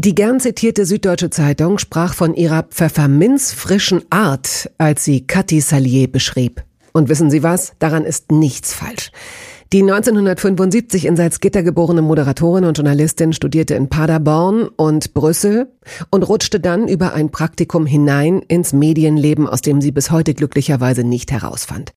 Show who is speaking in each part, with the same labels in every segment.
Speaker 1: Die gern zitierte Süddeutsche Zeitung sprach von ihrer pfefferminzfrischen Art, als sie Cathy Salier beschrieb. Und wissen Sie was? Daran ist nichts falsch. Die 1975 in Salzgitter geborene Moderatorin und Journalistin studierte in Paderborn und Brüssel und rutschte dann über ein Praktikum hinein ins Medienleben, aus dem sie bis heute glücklicherweise nicht herausfand.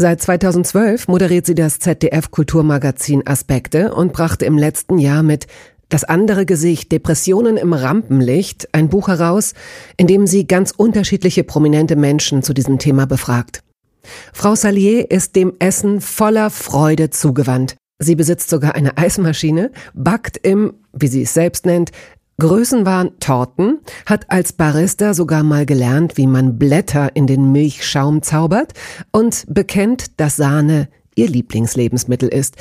Speaker 1: Seit 2012 moderiert sie das ZDF Kulturmagazin Aspekte und brachte im letzten Jahr mit das andere Gesicht, Depressionen im Rampenlicht, ein Buch heraus, in dem sie ganz unterschiedliche prominente Menschen zu diesem Thema befragt. Frau Salier ist dem Essen voller Freude zugewandt. Sie besitzt sogar eine Eismaschine, backt im, wie sie es selbst nennt, Größenwahn Torten, hat als Barista sogar mal gelernt, wie man Blätter in den Milchschaum zaubert und bekennt, dass Sahne ihr Lieblingslebensmittel ist.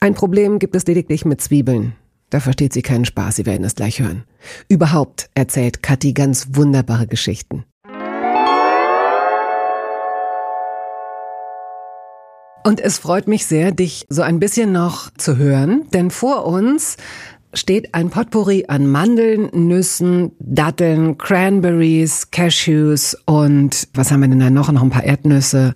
Speaker 1: Ein Problem gibt es lediglich mit Zwiebeln. Da versteht sie keinen Spaß, Sie werden es gleich hören. Überhaupt erzählt Kathi ganz wunderbare Geschichten. Und es freut mich sehr, dich so ein bisschen noch zu hören, denn vor uns steht ein Potpourri an Mandeln, Nüssen, Datteln, Cranberries, Cashews und was haben wir denn da noch? Noch ein paar Erdnüsse.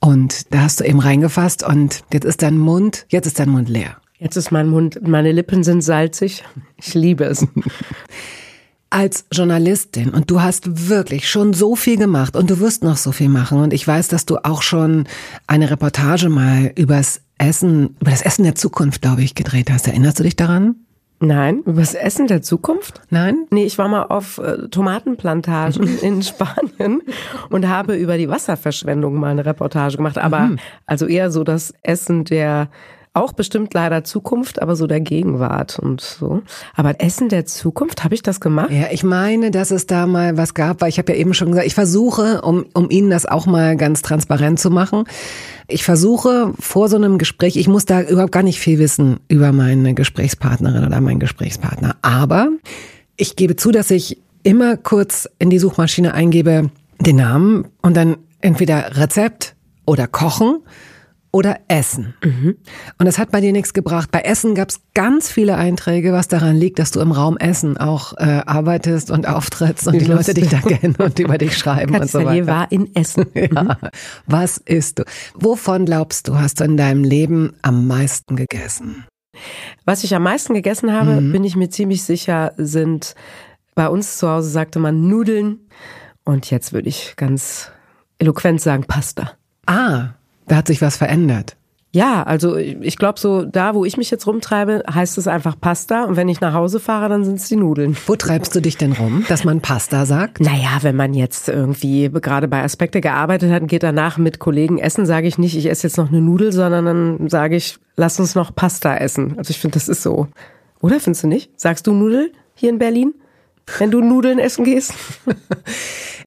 Speaker 1: Und da hast du eben reingefasst und jetzt ist dein Mund, jetzt ist dein Mund leer.
Speaker 2: Jetzt ist mein Mund, meine Lippen sind salzig. Ich liebe es.
Speaker 1: Als Journalistin und du hast wirklich schon so viel gemacht und du wirst noch so viel machen und ich weiß, dass du auch schon eine Reportage mal übers Essen, über das Essen der Zukunft, glaube ich, gedreht hast. Erinnerst du dich daran?
Speaker 2: Nein, über das Essen der Zukunft?
Speaker 1: Nein?
Speaker 2: Nee, ich war mal auf äh, Tomatenplantagen in Spanien und habe über die Wasserverschwendung mal eine Reportage gemacht, aber mhm. also eher so das Essen der auch bestimmt leider Zukunft, aber so der Gegenwart und so. Aber Essen der Zukunft, habe ich das gemacht?
Speaker 1: Ja, ich meine, dass es da mal was gab, weil ich habe ja eben schon gesagt, ich versuche, um, um Ihnen das auch mal ganz transparent zu machen, ich versuche vor so einem Gespräch, ich muss da überhaupt gar nicht viel wissen über meine Gesprächspartnerin oder meinen Gesprächspartner, aber ich gebe zu, dass ich immer kurz in die Suchmaschine eingebe den Namen und dann entweder Rezept oder Kochen oder Essen. Mhm. Und das hat bei dir nichts gebracht. Bei Essen gab es ganz viele Einträge, was daran liegt, dass du im Raum Essen auch äh, arbeitest und auftrittst und Wie die Leute dich da kennen und über dich schreiben und so weiter.
Speaker 2: war in Essen.
Speaker 1: ja. Was isst du? Wovon glaubst du, hast du in deinem Leben am meisten gegessen?
Speaker 2: Was ich am meisten gegessen habe, mhm. bin ich mir ziemlich sicher, sind bei uns zu Hause sagte man Nudeln und jetzt würde ich ganz eloquent sagen Pasta.
Speaker 1: Ah, da hat sich was verändert.
Speaker 2: Ja, also ich glaube so, da wo ich mich jetzt rumtreibe, heißt es einfach Pasta und wenn ich nach Hause fahre, dann sind es die Nudeln.
Speaker 1: Wo treibst du dich denn rum, dass man Pasta sagt?
Speaker 2: Naja, wenn man jetzt irgendwie gerade bei Aspekte gearbeitet hat und geht danach mit Kollegen essen, sage ich nicht, ich esse jetzt noch eine Nudel, sondern dann sage ich, lass uns noch Pasta essen. Also ich finde, das ist so. Oder findest du nicht? Sagst du Nudel hier in Berlin? Wenn du Nudeln essen gehst?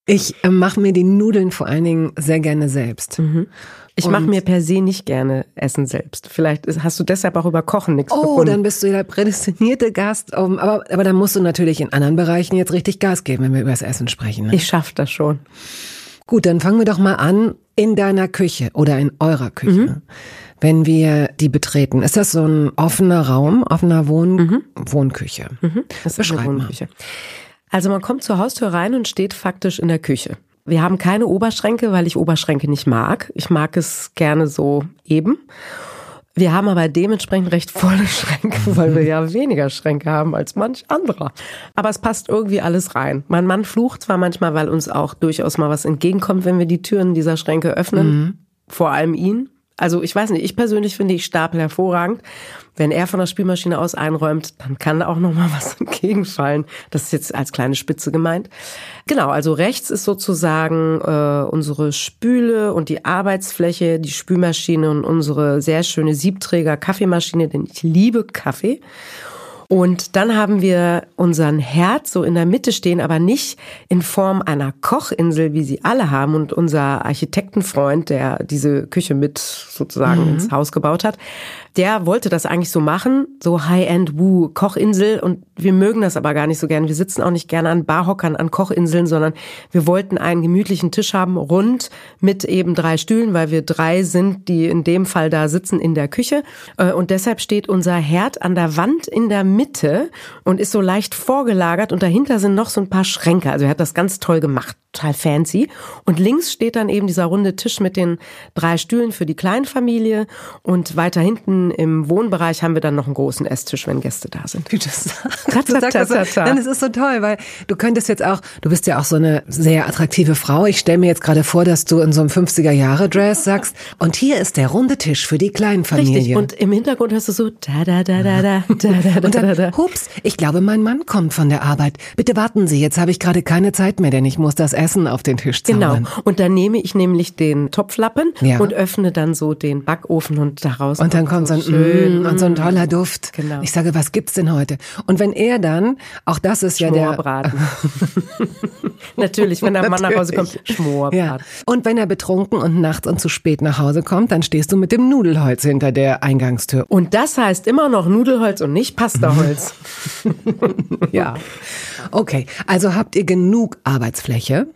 Speaker 1: Ich äh, mache mir die Nudeln vor allen Dingen sehr gerne selbst. Mhm.
Speaker 2: Ich mache mir per se nicht gerne Essen selbst. Vielleicht hast du deshalb auch über Kochen nichts
Speaker 1: Oh,
Speaker 2: gefunden.
Speaker 1: dann bist du ja der prädestinierte Gast. Aber, aber dann musst du natürlich in anderen Bereichen jetzt richtig Gas geben, wenn wir über das Essen sprechen. Ne?
Speaker 2: Ich schaff das schon.
Speaker 1: Gut, dann fangen wir doch mal an in deiner Küche oder in eurer Küche. Mhm. Wenn wir die betreten, ist das so ein offener Raum, offener Wohn mhm. Wohnküche?
Speaker 2: Mhm. Das ist Beschreib eine Wohnküche. Mal. Also man kommt zur Haustür rein und steht faktisch in der Küche. Wir haben keine Oberschränke, weil ich Oberschränke nicht mag. Ich mag es gerne so eben. Wir haben aber dementsprechend recht volle Schränke, weil wir ja weniger Schränke haben als manch anderer. Aber es passt irgendwie alles rein. Mein Mann flucht zwar manchmal, weil uns auch durchaus mal was entgegenkommt, wenn wir die Türen dieser Schränke öffnen. Mhm. Vor allem ihn. Also ich weiß nicht, ich persönlich finde ich Stapel hervorragend. Wenn er von der Spülmaschine aus einräumt, dann kann auch noch mal was entgegenfallen. Das ist jetzt als kleine Spitze gemeint. Genau, also rechts ist sozusagen äh, unsere Spüle und die Arbeitsfläche, die Spülmaschine und unsere sehr schöne Siebträger Kaffeemaschine, denn ich liebe Kaffee. Und dann haben wir unseren Herd so in der Mitte stehen, aber nicht in Form einer Kochinsel, wie sie alle haben. Und unser Architektenfreund, der diese Küche mit sozusagen mhm. ins Haus gebaut hat, der wollte das eigentlich so machen, so High-End Woo Kochinsel. Und wir mögen das aber gar nicht so gern. Wir sitzen auch nicht gerne an Barhockern an Kochinseln, sondern wir wollten einen gemütlichen Tisch haben, rund mit eben drei Stühlen, weil wir drei sind, die in dem Fall da sitzen in der Küche. Äh, und deshalb steht unser Herd an der Wand in der Mitte und ist so leicht vorgelagert. Und dahinter sind noch so ein paar Schränke. Also er hat das ganz toll gemacht, total fancy. Und links steht dann eben dieser runde Tisch mit den drei Stühlen für die Kleinfamilie. Und weiter hinten im Wohnbereich haben wir dann noch einen großen Esstisch, wenn Gäste da sind.
Speaker 1: Wie du sagst. Dann ist es so toll, weil du könntest jetzt auch, du bist ja auch so eine sehr attraktive Frau. Ich stelle mir jetzt gerade vor, dass du in so einem 50er Jahre Dress sagst, und hier ist der runde Tisch für die kleinen Familien. Richtig.
Speaker 2: Und im Hintergrund hörst du so da da da da da da da
Speaker 1: da da da. Hups, ich glaube, mein Mann kommt von der Arbeit. Bitte warten Sie, jetzt habe ich gerade keine Zeit mehr, denn ich muss das Essen auf den Tisch zaubern.
Speaker 2: Genau. Und dann nehme ich nämlich den Topflappen ja. und öffne dann so den Backofen und daraus
Speaker 1: und dann kommt so ein Schön. Mm, und so ein toller Duft. Genau. Ich sage, was gibt's denn heute? Und wenn er dann, auch das ist ja der
Speaker 2: Natürlich, wenn der Mann nach Hause kommt, Schmorbraten. Ja.
Speaker 1: Und wenn er betrunken und nachts und zu spät nach Hause kommt, dann stehst du mit dem Nudelholz hinter der Eingangstür.
Speaker 2: Und das heißt immer noch Nudelholz und nicht Pastaholz.
Speaker 1: ja. Okay, also habt ihr genug Arbeitsfläche?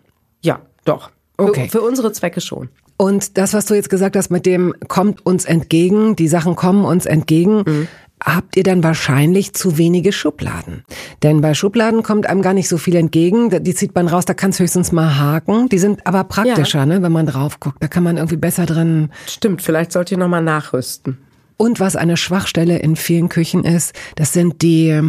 Speaker 2: Ja, doch. Okay. Für, für unsere Zwecke schon.
Speaker 1: Und das, was du jetzt gesagt hast, mit dem kommt uns entgegen, die Sachen kommen uns entgegen, mhm. habt ihr dann wahrscheinlich zu wenige Schubladen. Denn bei Schubladen kommt einem gar nicht so viel entgegen. Die zieht man raus, da kann es höchstens mal haken. Die sind aber praktischer, ja. ne, wenn man drauf guckt. Da kann man irgendwie besser drin.
Speaker 2: Stimmt, vielleicht sollt ihr nochmal nachrüsten.
Speaker 1: Und was eine Schwachstelle in vielen Küchen ist, das sind die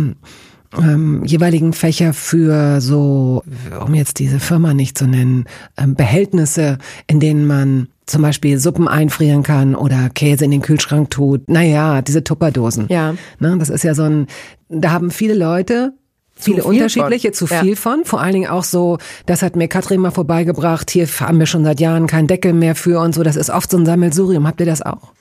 Speaker 1: ähm, jeweiligen Fächer für so, um jetzt diese Firma nicht zu nennen, ähm, Behältnisse, in denen man zum Beispiel Suppen einfrieren kann oder Käse in den Kühlschrank tut. Naja, diese Tupperdosen.
Speaker 2: Ja.
Speaker 1: Ne, das ist ja so ein, da haben viele Leute viele unterschiedliche, von. zu viel ja. von. Vor allen Dingen auch so, das hat mir Katrin mal vorbeigebracht, hier haben wir schon seit Jahren keinen Deckel mehr für und so. Das ist oft so ein Sammelsurium. Habt ihr das auch?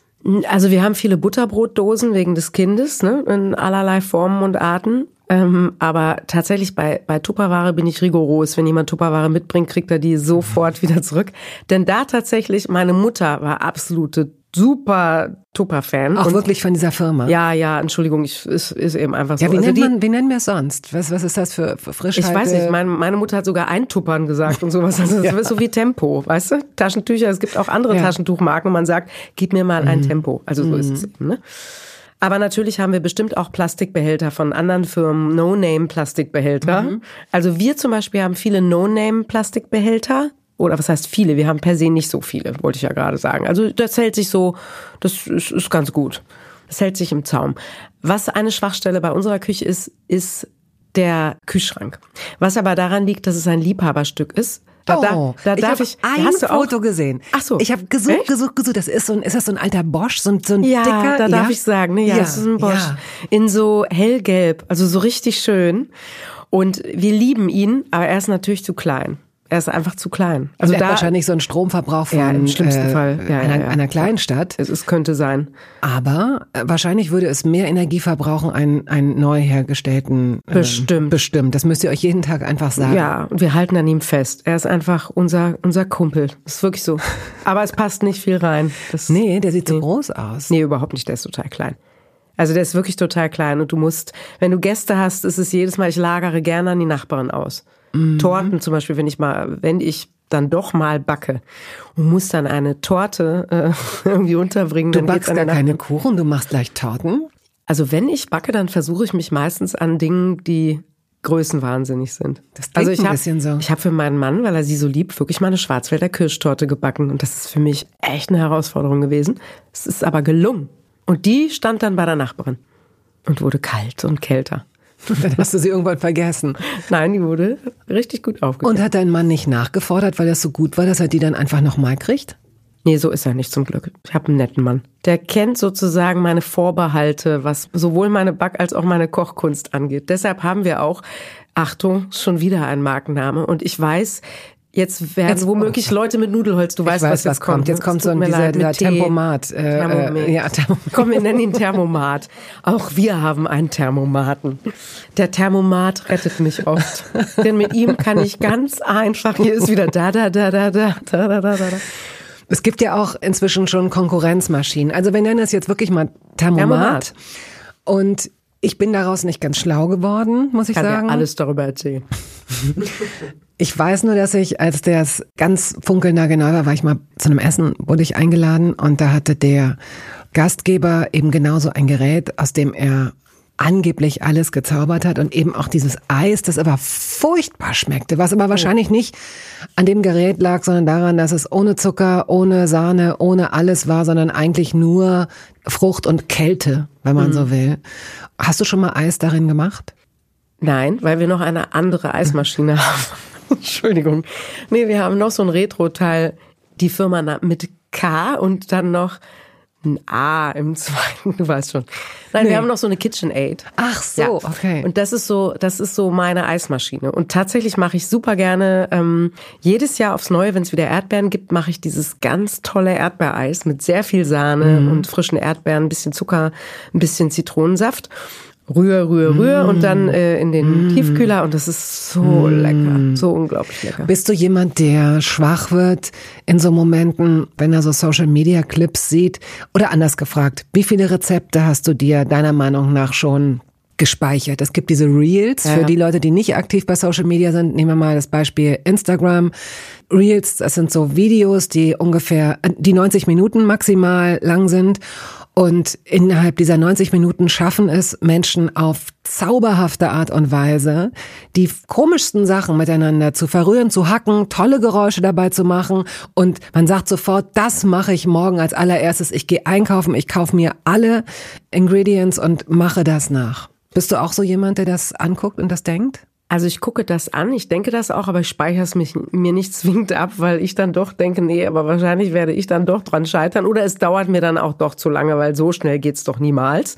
Speaker 2: Also wir haben viele Butterbrotdosen wegen des Kindes, ne, in allerlei Formen und Arten. Ähm, aber tatsächlich bei, bei Tupperware bin ich rigoros. Wenn jemand Tupperware mitbringt, kriegt er die sofort wieder zurück. Denn da tatsächlich, meine Mutter war absolute super Tupper-Fan.
Speaker 1: Auch und wirklich von dieser Firma?
Speaker 2: Ja, ja, Entschuldigung, ich, ist, ist eben einfach so.
Speaker 1: Ja, wie, also nennt, man, wie nennen wir es sonst? Was, was ist das für, für Frischheit?
Speaker 2: Ich weiß nicht, meine, meine Mutter hat sogar Eintuppern gesagt und sowas. Also das ja. ist so wie Tempo, weißt du? Taschentücher, es gibt auch andere ja. Taschentuchmarken und man sagt, gib mir mal mhm. ein Tempo. Also so mhm. ist es eben, ne? Aber natürlich haben wir bestimmt auch Plastikbehälter von anderen Firmen, No-Name-Plastikbehälter. Mhm. Also wir zum Beispiel haben viele No-Name-Plastikbehälter. Oder was heißt viele? Wir haben per se nicht so viele, wollte ich ja gerade sagen. Also das hält sich so, das ist, ist ganz gut. Das hält sich im Zaum. Was eine Schwachstelle bei unserer Küche ist, ist der Kühlschrank. Was aber daran liegt, dass es ein Liebhaberstück ist.
Speaker 1: Da, oh, da, da darf ich, ich ein Foto gesehen.
Speaker 2: Ach so.
Speaker 1: Ich habe gesucht, Echt? gesucht, gesucht. Das ist so ein, ist das so ein alter Bosch, so ein, so ein
Speaker 2: ja,
Speaker 1: dicker?
Speaker 2: Da darf ja? ich sagen, ne? Ja, ja, das ist ein Bosch. Ja. In so hellgelb, also so richtig schön. Und wir lieben ihn, aber er ist natürlich zu klein. Er ist einfach zu klein.
Speaker 1: Also da wahrscheinlich so ein Stromverbrauch von
Speaker 2: ja, im schlimmsten äh, Fall.
Speaker 1: Ja, einer, ja, einer kleinen Stadt.
Speaker 2: Es, es, könnte sein.
Speaker 1: Aber äh, wahrscheinlich würde es mehr Energie verbrauchen, einen, einen neu hergestellten.
Speaker 2: Äh, bestimmt.
Speaker 1: Bestimmt. Das müsst ihr euch jeden Tag einfach sagen.
Speaker 2: Ja, und wir halten an ihm fest. Er ist einfach unser, unser Kumpel. Das ist wirklich so. Aber es passt nicht viel rein.
Speaker 1: Das, nee, der sieht nee. so groß aus.
Speaker 2: Nee, überhaupt nicht. Der ist total klein. Also der ist wirklich total klein und du musst, wenn du Gäste hast, ist es jedes Mal, ich lagere gerne an die Nachbarn aus. Mhm. Torten zum Beispiel, wenn ich mal, wenn ich dann doch mal backe und muss dann eine Torte äh, irgendwie unterbringen.
Speaker 1: Du backst gar keine Kuchen, du machst gleich Torten?
Speaker 2: Also wenn ich backe, dann versuche ich mich meistens an Dingen, die größenwahnsinnig sind.
Speaker 1: Das also ich
Speaker 2: habe
Speaker 1: so.
Speaker 2: ich habe für meinen Mann, weil er sie so liebt, wirklich mal eine Schwarzwälder Kirschtorte gebacken und das ist für mich echt eine Herausforderung gewesen. Es ist aber gelungen und die stand dann bei der Nachbarin und wurde kalt und kälter.
Speaker 1: Dann hast du sie irgendwann vergessen.
Speaker 2: Nein, die wurde richtig gut aufgegessen.
Speaker 1: Und hat dein Mann nicht nachgefordert, weil das so gut war, dass er die dann einfach nochmal kriegt?
Speaker 2: Nee, so ist er nicht zum Glück. Ich habe einen netten Mann. Der kennt sozusagen meine Vorbehalte, was sowohl meine Back- als auch meine Kochkunst angeht. Deshalb haben wir auch, Achtung, schon wieder ein Markenname. Und ich weiß, Jetzt werden jetzt, womöglich Leute mit Nudelholz, du weißt, weiß, was jetzt kommt. kommt.
Speaker 1: Jetzt kommt so ein dieser, dieser Tempomat.
Speaker 2: Äh, Thermomat. Äh, ja, Thermomat. Komm, wir nennen ihn Thermomat. Auch wir haben einen Thermomaten. Der Thermomat rettet mich oft. Denn mit ihm kann ich ganz einfach, hier ist wieder da, da, da, da, da, da, da, da, da.
Speaker 1: Es gibt ja auch inzwischen schon Konkurrenzmaschinen. Also wir nennen das jetzt wirklich mal Thermomat. Thermomat. Und ich bin daraus nicht ganz schlau geworden, muss ich
Speaker 2: Kann
Speaker 1: sagen.
Speaker 2: Kann alles darüber erzählen.
Speaker 1: Ich weiß nur, dass ich, als der ganz funkelnder genau war, war ich mal zu einem Essen, wurde ich eingeladen und da hatte der Gastgeber eben genauso ein Gerät, aus dem er angeblich alles gezaubert hat und eben auch dieses Eis, das aber furchtbar schmeckte, was aber wahrscheinlich nicht an dem Gerät lag, sondern daran, dass es ohne Zucker, ohne Sahne, ohne alles war, sondern eigentlich nur Frucht und Kälte, wenn man mhm. so will. Hast du schon mal Eis darin gemacht?
Speaker 2: Nein, weil wir noch eine andere Eismaschine haben. Entschuldigung. Nee, wir haben noch so ein Retro-Teil, die Firma mit K und dann noch ein A im zweiten, du weißt schon. Nein, nee. wir haben noch so eine KitchenAid.
Speaker 1: Ach so, ja. okay.
Speaker 2: Und das ist so, das ist so meine Eismaschine. Und tatsächlich mache ich super gerne ähm, jedes Jahr aufs Neue, wenn es wieder Erdbeeren gibt, mache ich dieses ganz tolle Erdbeereis mit sehr viel Sahne mm. und frischen Erdbeeren, ein bisschen Zucker, ein bisschen Zitronensaft rühr, rühr, rühr mm. und dann äh, in den mm. Tiefkühler und das ist so mm. lecker, so unglaublich lecker.
Speaker 1: Bist du jemand, der schwach wird in so Momenten, wenn er so Social Media Clips sieht? Oder anders gefragt, wie viele Rezepte hast du dir deiner Meinung nach schon gespeichert. Es gibt diese Reels ja. für die Leute, die nicht aktiv bei Social Media sind. Nehmen wir mal das Beispiel Instagram. Reels, das sind so Videos, die ungefähr, die 90 Minuten maximal lang sind. Und innerhalb dieser 90 Minuten schaffen es Menschen auf zauberhafte Art und Weise, die komischsten Sachen miteinander zu verrühren, zu hacken, tolle Geräusche dabei zu machen. Und man sagt sofort, das mache ich morgen als allererstes. Ich gehe einkaufen, ich kaufe mir alle Ingredients und mache das nach. Bist du auch so jemand, der das anguckt und das denkt?
Speaker 2: Also ich gucke das an, ich denke das auch, aber ich speichere es mich, mir nicht zwingend ab, weil ich dann doch denke, nee, aber wahrscheinlich werde ich dann doch dran scheitern oder es dauert mir dann auch doch zu lange, weil so schnell geht's doch niemals.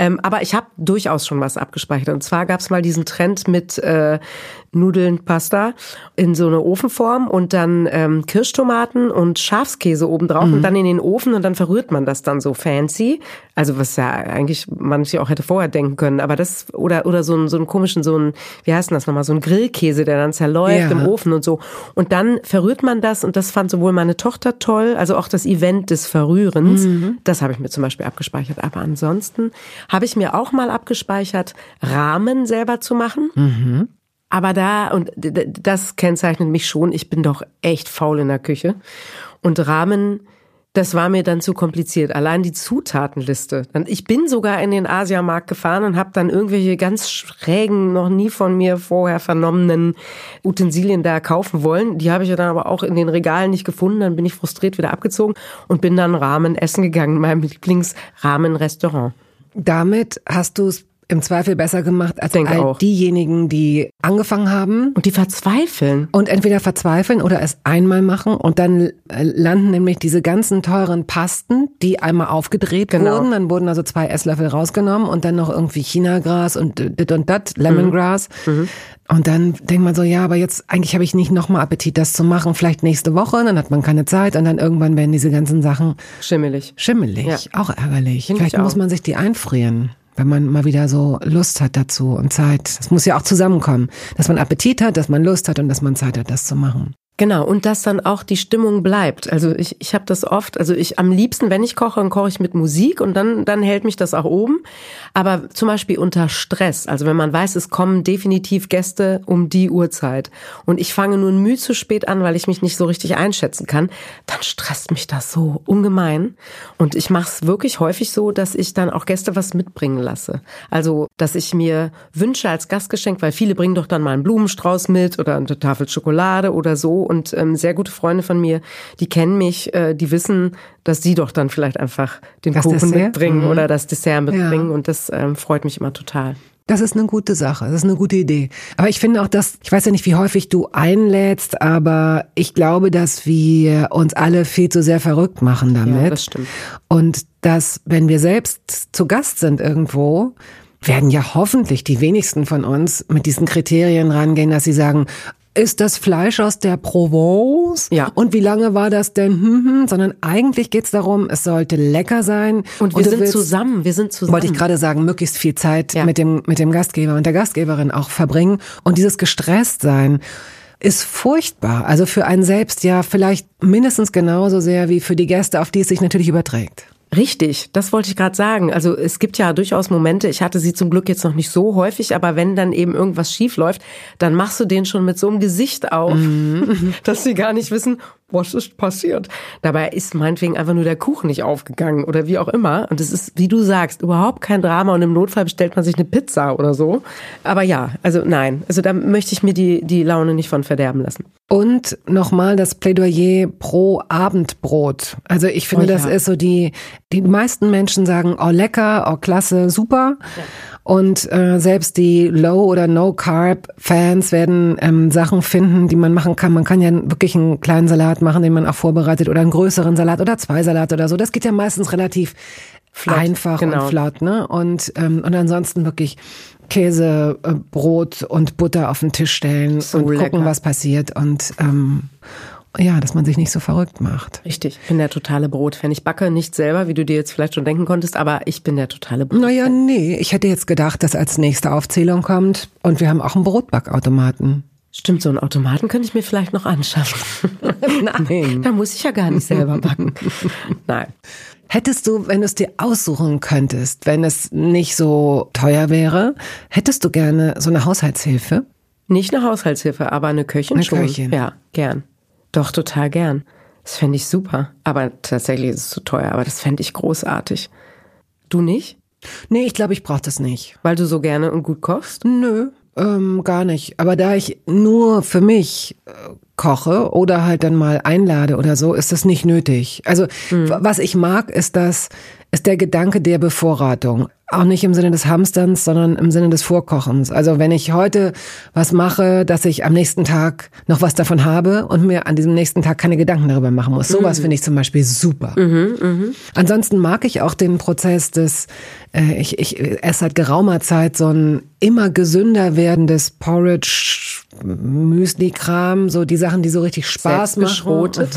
Speaker 2: Ähm, aber ich habe durchaus schon was abgespeichert. Und zwar gab es mal diesen Trend mit äh, Nudeln, Pasta in so eine Ofenform und dann ähm, Kirschtomaten und Schafskäse obendrauf mhm. und dann in den Ofen und dann verrührt man das dann so fancy. Also was ja eigentlich man sich auch hätte vorher denken können, aber das oder oder so einen so einen komischen so ein wie heißt denn das nochmal so ein Grillkäse, der dann zerläuft ja. im Ofen und so und dann verrührt man das und das fand sowohl meine Tochter toll, also auch das Event des Verrührens, mhm. das habe ich mir zum Beispiel abgespeichert. Aber ansonsten habe ich mir auch mal abgespeichert, Rahmen selber zu machen. Mhm. Aber da, und das kennzeichnet mich schon, ich bin doch echt faul in der Küche. Und Rahmen, das war mir dann zu kompliziert. Allein die Zutatenliste. Ich bin sogar in den Asiamarkt gefahren und habe dann irgendwelche ganz schrägen, noch nie von mir vorher vernommenen Utensilien da kaufen wollen. Die habe ich dann aber auch in den Regalen nicht gefunden. Dann bin ich frustriert wieder abgezogen und bin dann Ramen essen gegangen in meinem Lieblingsramen-Restaurant.
Speaker 1: Damit hast du es im Zweifel besser gemacht als all
Speaker 2: auch.
Speaker 1: diejenigen, die angefangen haben.
Speaker 2: Und die verzweifeln.
Speaker 1: Und entweder verzweifeln oder es einmal machen und dann äh, landen nämlich diese ganzen teuren Pasten, die einmal aufgedreht genau. wurden. Dann wurden also zwei Esslöffel rausgenommen und dann noch irgendwie Chinagras und dit und dat, Lemongrass. Mhm. Mhm. Und dann denkt man so, ja, aber jetzt eigentlich habe ich nicht nochmal Appetit, das zu machen. Vielleicht nächste Woche, dann hat man keine Zeit und dann irgendwann werden diese ganzen Sachen
Speaker 2: schimmelig.
Speaker 1: Schimmelig, ja. auch ärgerlich. Find Vielleicht muss man sich die einfrieren wenn man mal wieder so Lust hat dazu und Zeit. Das muss ja auch zusammenkommen, dass man Appetit hat, dass man Lust hat und dass man Zeit hat, das zu machen.
Speaker 2: Genau, und dass dann auch die Stimmung bleibt. Also ich, ich habe das oft, also ich am liebsten, wenn ich koche, dann koche ich mit Musik und dann, dann hält mich das auch oben. Aber zum Beispiel unter Stress, also wenn man weiß, es kommen definitiv Gäste um die Uhrzeit und ich fange nur müh zu spät an, weil ich mich nicht so richtig einschätzen kann, dann stresst mich das so ungemein. Und ich mache es wirklich häufig so, dass ich dann auch Gäste was mitbringen lasse. Also, dass ich mir wünsche als Gastgeschenk, weil viele bringen doch dann mal einen Blumenstrauß mit oder eine Tafel Schokolade oder so und ähm, sehr gute Freunde von mir, die kennen mich, äh, die wissen, dass sie doch dann vielleicht einfach den das Kuchen Dessert? mitbringen mhm. oder das Dessert mitbringen ja. und das ähm, freut mich immer total.
Speaker 1: Das ist eine gute Sache, das ist eine gute Idee. Aber ich finde auch, dass, ich weiß ja nicht, wie häufig du einlädst, aber ich glaube, dass wir uns alle viel zu sehr verrückt machen damit.
Speaker 2: Ja, das stimmt.
Speaker 1: Und dass, wenn wir selbst zu Gast sind irgendwo, werden ja hoffentlich die wenigsten von uns mit diesen Kriterien rangehen, dass sie sagen, ist das Fleisch aus der Provence?
Speaker 2: Ja.
Speaker 1: Und wie lange war das denn? Hm, hm, sondern eigentlich geht's darum, es sollte lecker sein.
Speaker 2: Und wir sind willst, zusammen, wir sind zusammen.
Speaker 1: Wollte ich gerade sagen, möglichst viel Zeit ja. mit dem, mit dem Gastgeber und der Gastgeberin auch verbringen. Und dieses gestresst sein ist furchtbar. Also für einen selbst ja vielleicht mindestens genauso sehr wie für die Gäste, auf die es sich natürlich überträgt.
Speaker 2: Richtig, das wollte ich gerade sagen. Also es gibt ja durchaus Momente, ich hatte sie zum Glück jetzt noch nicht so häufig, aber wenn dann eben irgendwas schief läuft, dann machst du den schon mit so einem Gesicht auf, mhm. dass sie gar nicht wissen, was ist passiert? Dabei ist meinetwegen einfach nur der Kuchen nicht aufgegangen oder wie auch immer. Und es ist, wie du sagst, überhaupt kein Drama und im Notfall bestellt man sich eine Pizza oder so. Aber ja, also nein, also da möchte ich mir die, die Laune nicht von verderben lassen.
Speaker 1: Und nochmal das Plädoyer pro Abendbrot. Also ich finde, oh, ja. das ist so die, die meisten Menschen sagen, oh lecker, oh klasse, super. Ja. Und äh, selbst die Low- oder No-Carb-Fans werden ähm, Sachen finden, die man machen kann. Man kann ja wirklich einen kleinen Salat machen, den man auch vorbereitet, oder einen größeren Salat oder zwei Salate oder so. Das geht ja meistens relativ flott, einfach genau. und flott, ne? Und und ähm, und ansonsten wirklich Käse, äh, Brot und Butter auf den Tisch stellen so und lecker. gucken, was passiert und ähm, ja, dass man sich nicht so verrückt macht.
Speaker 2: Richtig, ich bin der totale Brotfan. Ich backe nicht selber, wie du dir jetzt vielleicht schon denken konntest, aber ich bin der totale
Speaker 1: Brotfan. Naja, nee, ich hätte jetzt gedacht, dass als nächste Aufzählung kommt und wir haben auch einen Brotbackautomaten.
Speaker 2: Stimmt, so einen Automaten könnte ich mir vielleicht noch anschaffen. Nein, da muss ich ja gar nicht selber backen. Nein.
Speaker 1: Hättest du, wenn du es dir aussuchen könntest, wenn es nicht so teuer wäre, hättest du gerne so eine Haushaltshilfe?
Speaker 2: Nicht eine Haushaltshilfe, aber eine Köchin
Speaker 1: eine
Speaker 2: schon.
Speaker 1: Köchin.
Speaker 2: Ja, gern. Doch, total gern. Das fände ich super. Aber tatsächlich ist es zu teuer, aber das fände ich großartig. Du nicht?
Speaker 1: Nee, ich glaube, ich brauche das nicht.
Speaker 2: Weil du so gerne und gut kochst?
Speaker 1: Nö, ähm, gar nicht. Aber da ich nur für mich äh, koche oder halt dann mal einlade oder so, ist das nicht nötig. Also mhm. was ich mag, ist das, ist der Gedanke der Bevorratung. Auch nicht im Sinne des Hamsterns, sondern im Sinne des Vorkochens. Also wenn ich heute was mache, dass ich am nächsten Tag noch was davon habe und mir an diesem nächsten Tag keine Gedanken darüber machen muss. Sowas mhm. finde ich zum Beispiel super.
Speaker 2: Mhm, mh.
Speaker 1: Ansonsten mag ich auch den Prozess des, äh, ich, ich esse seit geraumer Zeit so ein immer gesünder werdendes Porridge Müsli-Kram, so die Sachen, die so richtig Spaß machen.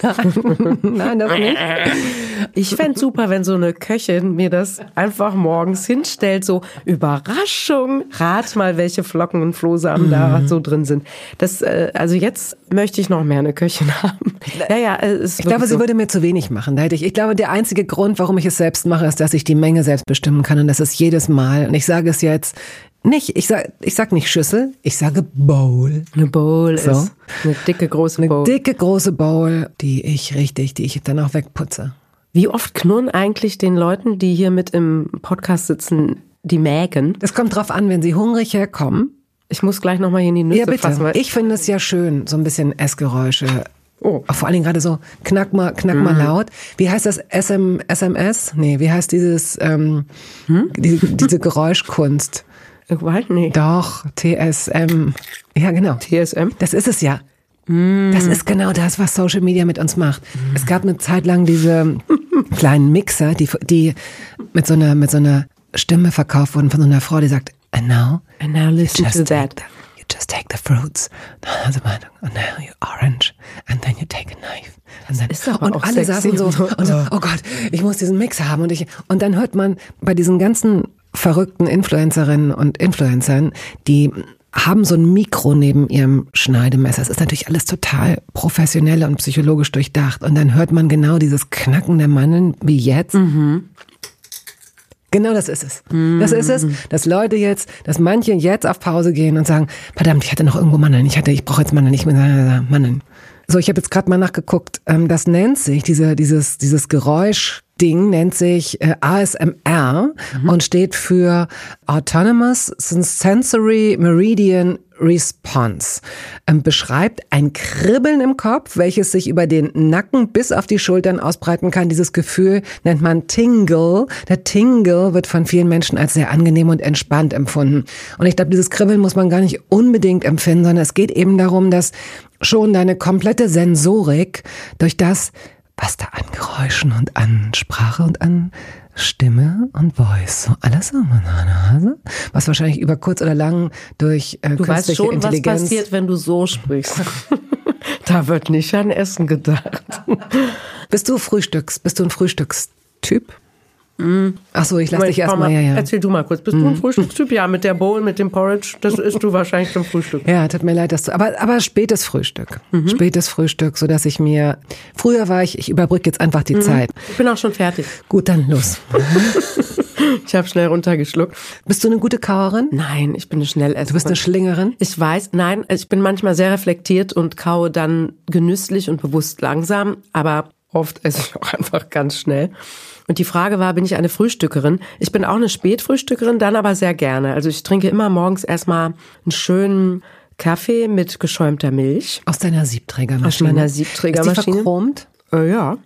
Speaker 2: Nein, nein, das nicht. Ich fände super, wenn so eine Köchin mir das einfach morgens hinstellt, so Überraschung, rat mal, welche Flocken und Flohsamen mhm. da so drin sind. Das, äh, also jetzt möchte ich noch mehr eine Köchin haben.
Speaker 1: Ja, ja, es ich glaube, so. sie würde mir zu wenig machen. Da hätte ich, ich glaube, der einzige Grund, warum ich es selbst mache, ist, dass ich die Menge selbst bestimmen kann und das ist jedes Mal. Und ich sage es jetzt, nicht, ich sag, ich sag nicht Schüssel, ich sage Bowl.
Speaker 2: Eine Bowl so. ist eine dicke große Bowl.
Speaker 1: Eine dicke große Bowl, die ich richtig, die ich dann auch wegputze.
Speaker 2: Wie oft knurren eigentlich den Leuten, die hier mit im Podcast sitzen, die Mägen?
Speaker 1: Es kommt drauf an, wenn sie hungrig herkommen.
Speaker 2: Ich muss gleich nochmal hier in die Nüsse ja, bitte. fassen.
Speaker 1: Ich finde es ja schön, so ein bisschen Essgeräusche. Oh. Vor allen Dingen gerade so, knack mal, knack mal mhm. laut. Wie heißt das SM, SMS? Nee, wie heißt dieses, ähm, hm? die, diese Geräuschkunst?
Speaker 2: Gewalt? Nee.
Speaker 1: Doch, TSM. Ja, genau.
Speaker 2: TSM?
Speaker 1: Das ist es ja. Mm. Das ist genau das, was Social Media mit uns macht. Mm. Es gab eine Zeit lang diese kleinen Mixer, die, die mit so einer, mit so einer Stimme verkauft wurden von so einer Frau, die sagt, and now,
Speaker 2: and now listen to that.
Speaker 1: The, you just take the fruits. Also, and now you orange. And then you take a knife. And then,
Speaker 2: ist aber
Speaker 1: und alle saßen so, und so, oh Gott, ich muss diesen Mixer haben. Und ich, und dann hört man bei diesen ganzen verrückten Influencerinnen und Influencern, die haben so ein Mikro neben ihrem Schneidemesser. Es ist natürlich alles total professionell und psychologisch durchdacht. Und dann hört man genau dieses Knacken der Mandeln wie jetzt.
Speaker 2: Mhm.
Speaker 1: Genau das ist es. Das ist es, dass Leute jetzt, dass manche jetzt auf Pause gehen und sagen, verdammt, ich hatte noch irgendwo Mandeln, ich hatte, ich brauche jetzt Mandeln, ich mehr Mandeln. So, ich habe jetzt gerade mal nachgeguckt, ähm, das nennt sich, diese, dieses, dieses Geräusch Ding nennt sich äh, ASMR mhm. und steht für Autonomous Sensory Meridian Response ähm, beschreibt ein Kribbeln im Kopf, welches sich über den Nacken bis auf die Schultern ausbreiten kann. Dieses Gefühl nennt man Tingle. Der Tingle wird von vielen Menschen als sehr angenehm und entspannt empfunden. Und ich glaube, dieses Kribbeln muss man gar nicht unbedingt empfinden, sondern es geht eben darum, dass schon deine komplette Sensorik durch das, was da an Geräuschen und an Sprache und an Stimme und Voice, so alles meine Nase, was wahrscheinlich über kurz oder lang durch äh,
Speaker 2: du weißt schon,
Speaker 1: Intelligenz
Speaker 2: was passiert, wenn du so sprichst. da wird nicht an Essen gedacht.
Speaker 1: Bist du Frühstücks, bist du ein Frühstückstyp? Ach so, ich lasse dich erstmal. Ja, ja.
Speaker 2: Erzähl du mal kurz. Bist mm. du ein Frühstückstyp? Ja, mit der Bowl, mit dem Porridge, das isst du wahrscheinlich zum Frühstück.
Speaker 1: Ja, tut mir leid, dass du. Aber, aber spätes Frühstück. Mhm. Spätes Frühstück, so dass ich mir. Früher war ich, ich überbrücke jetzt einfach die mhm. Zeit.
Speaker 2: Ich bin auch schon fertig.
Speaker 1: Gut, dann los.
Speaker 2: ich habe schnell runtergeschluckt.
Speaker 1: Bist du eine gute Kauerin?
Speaker 2: Nein, ich bin eine Schnellesserin.
Speaker 1: Du bist eine Schlingerin?
Speaker 2: Ich weiß, nein, ich bin manchmal sehr reflektiert und kaue dann genüsslich und bewusst langsam, aber oft esse ich auch einfach ganz schnell. Und die Frage war, bin ich eine Frühstückerin? Ich bin auch eine Spätfrühstückerin, dann aber sehr gerne. Also ich trinke immer morgens erstmal einen schönen Kaffee mit geschäumter Milch.
Speaker 1: Aus deiner Siebträgermaschine?
Speaker 2: Aus meiner Siebträgermaschine. Ist die
Speaker 1: verchromt?
Speaker 2: Äh, ja.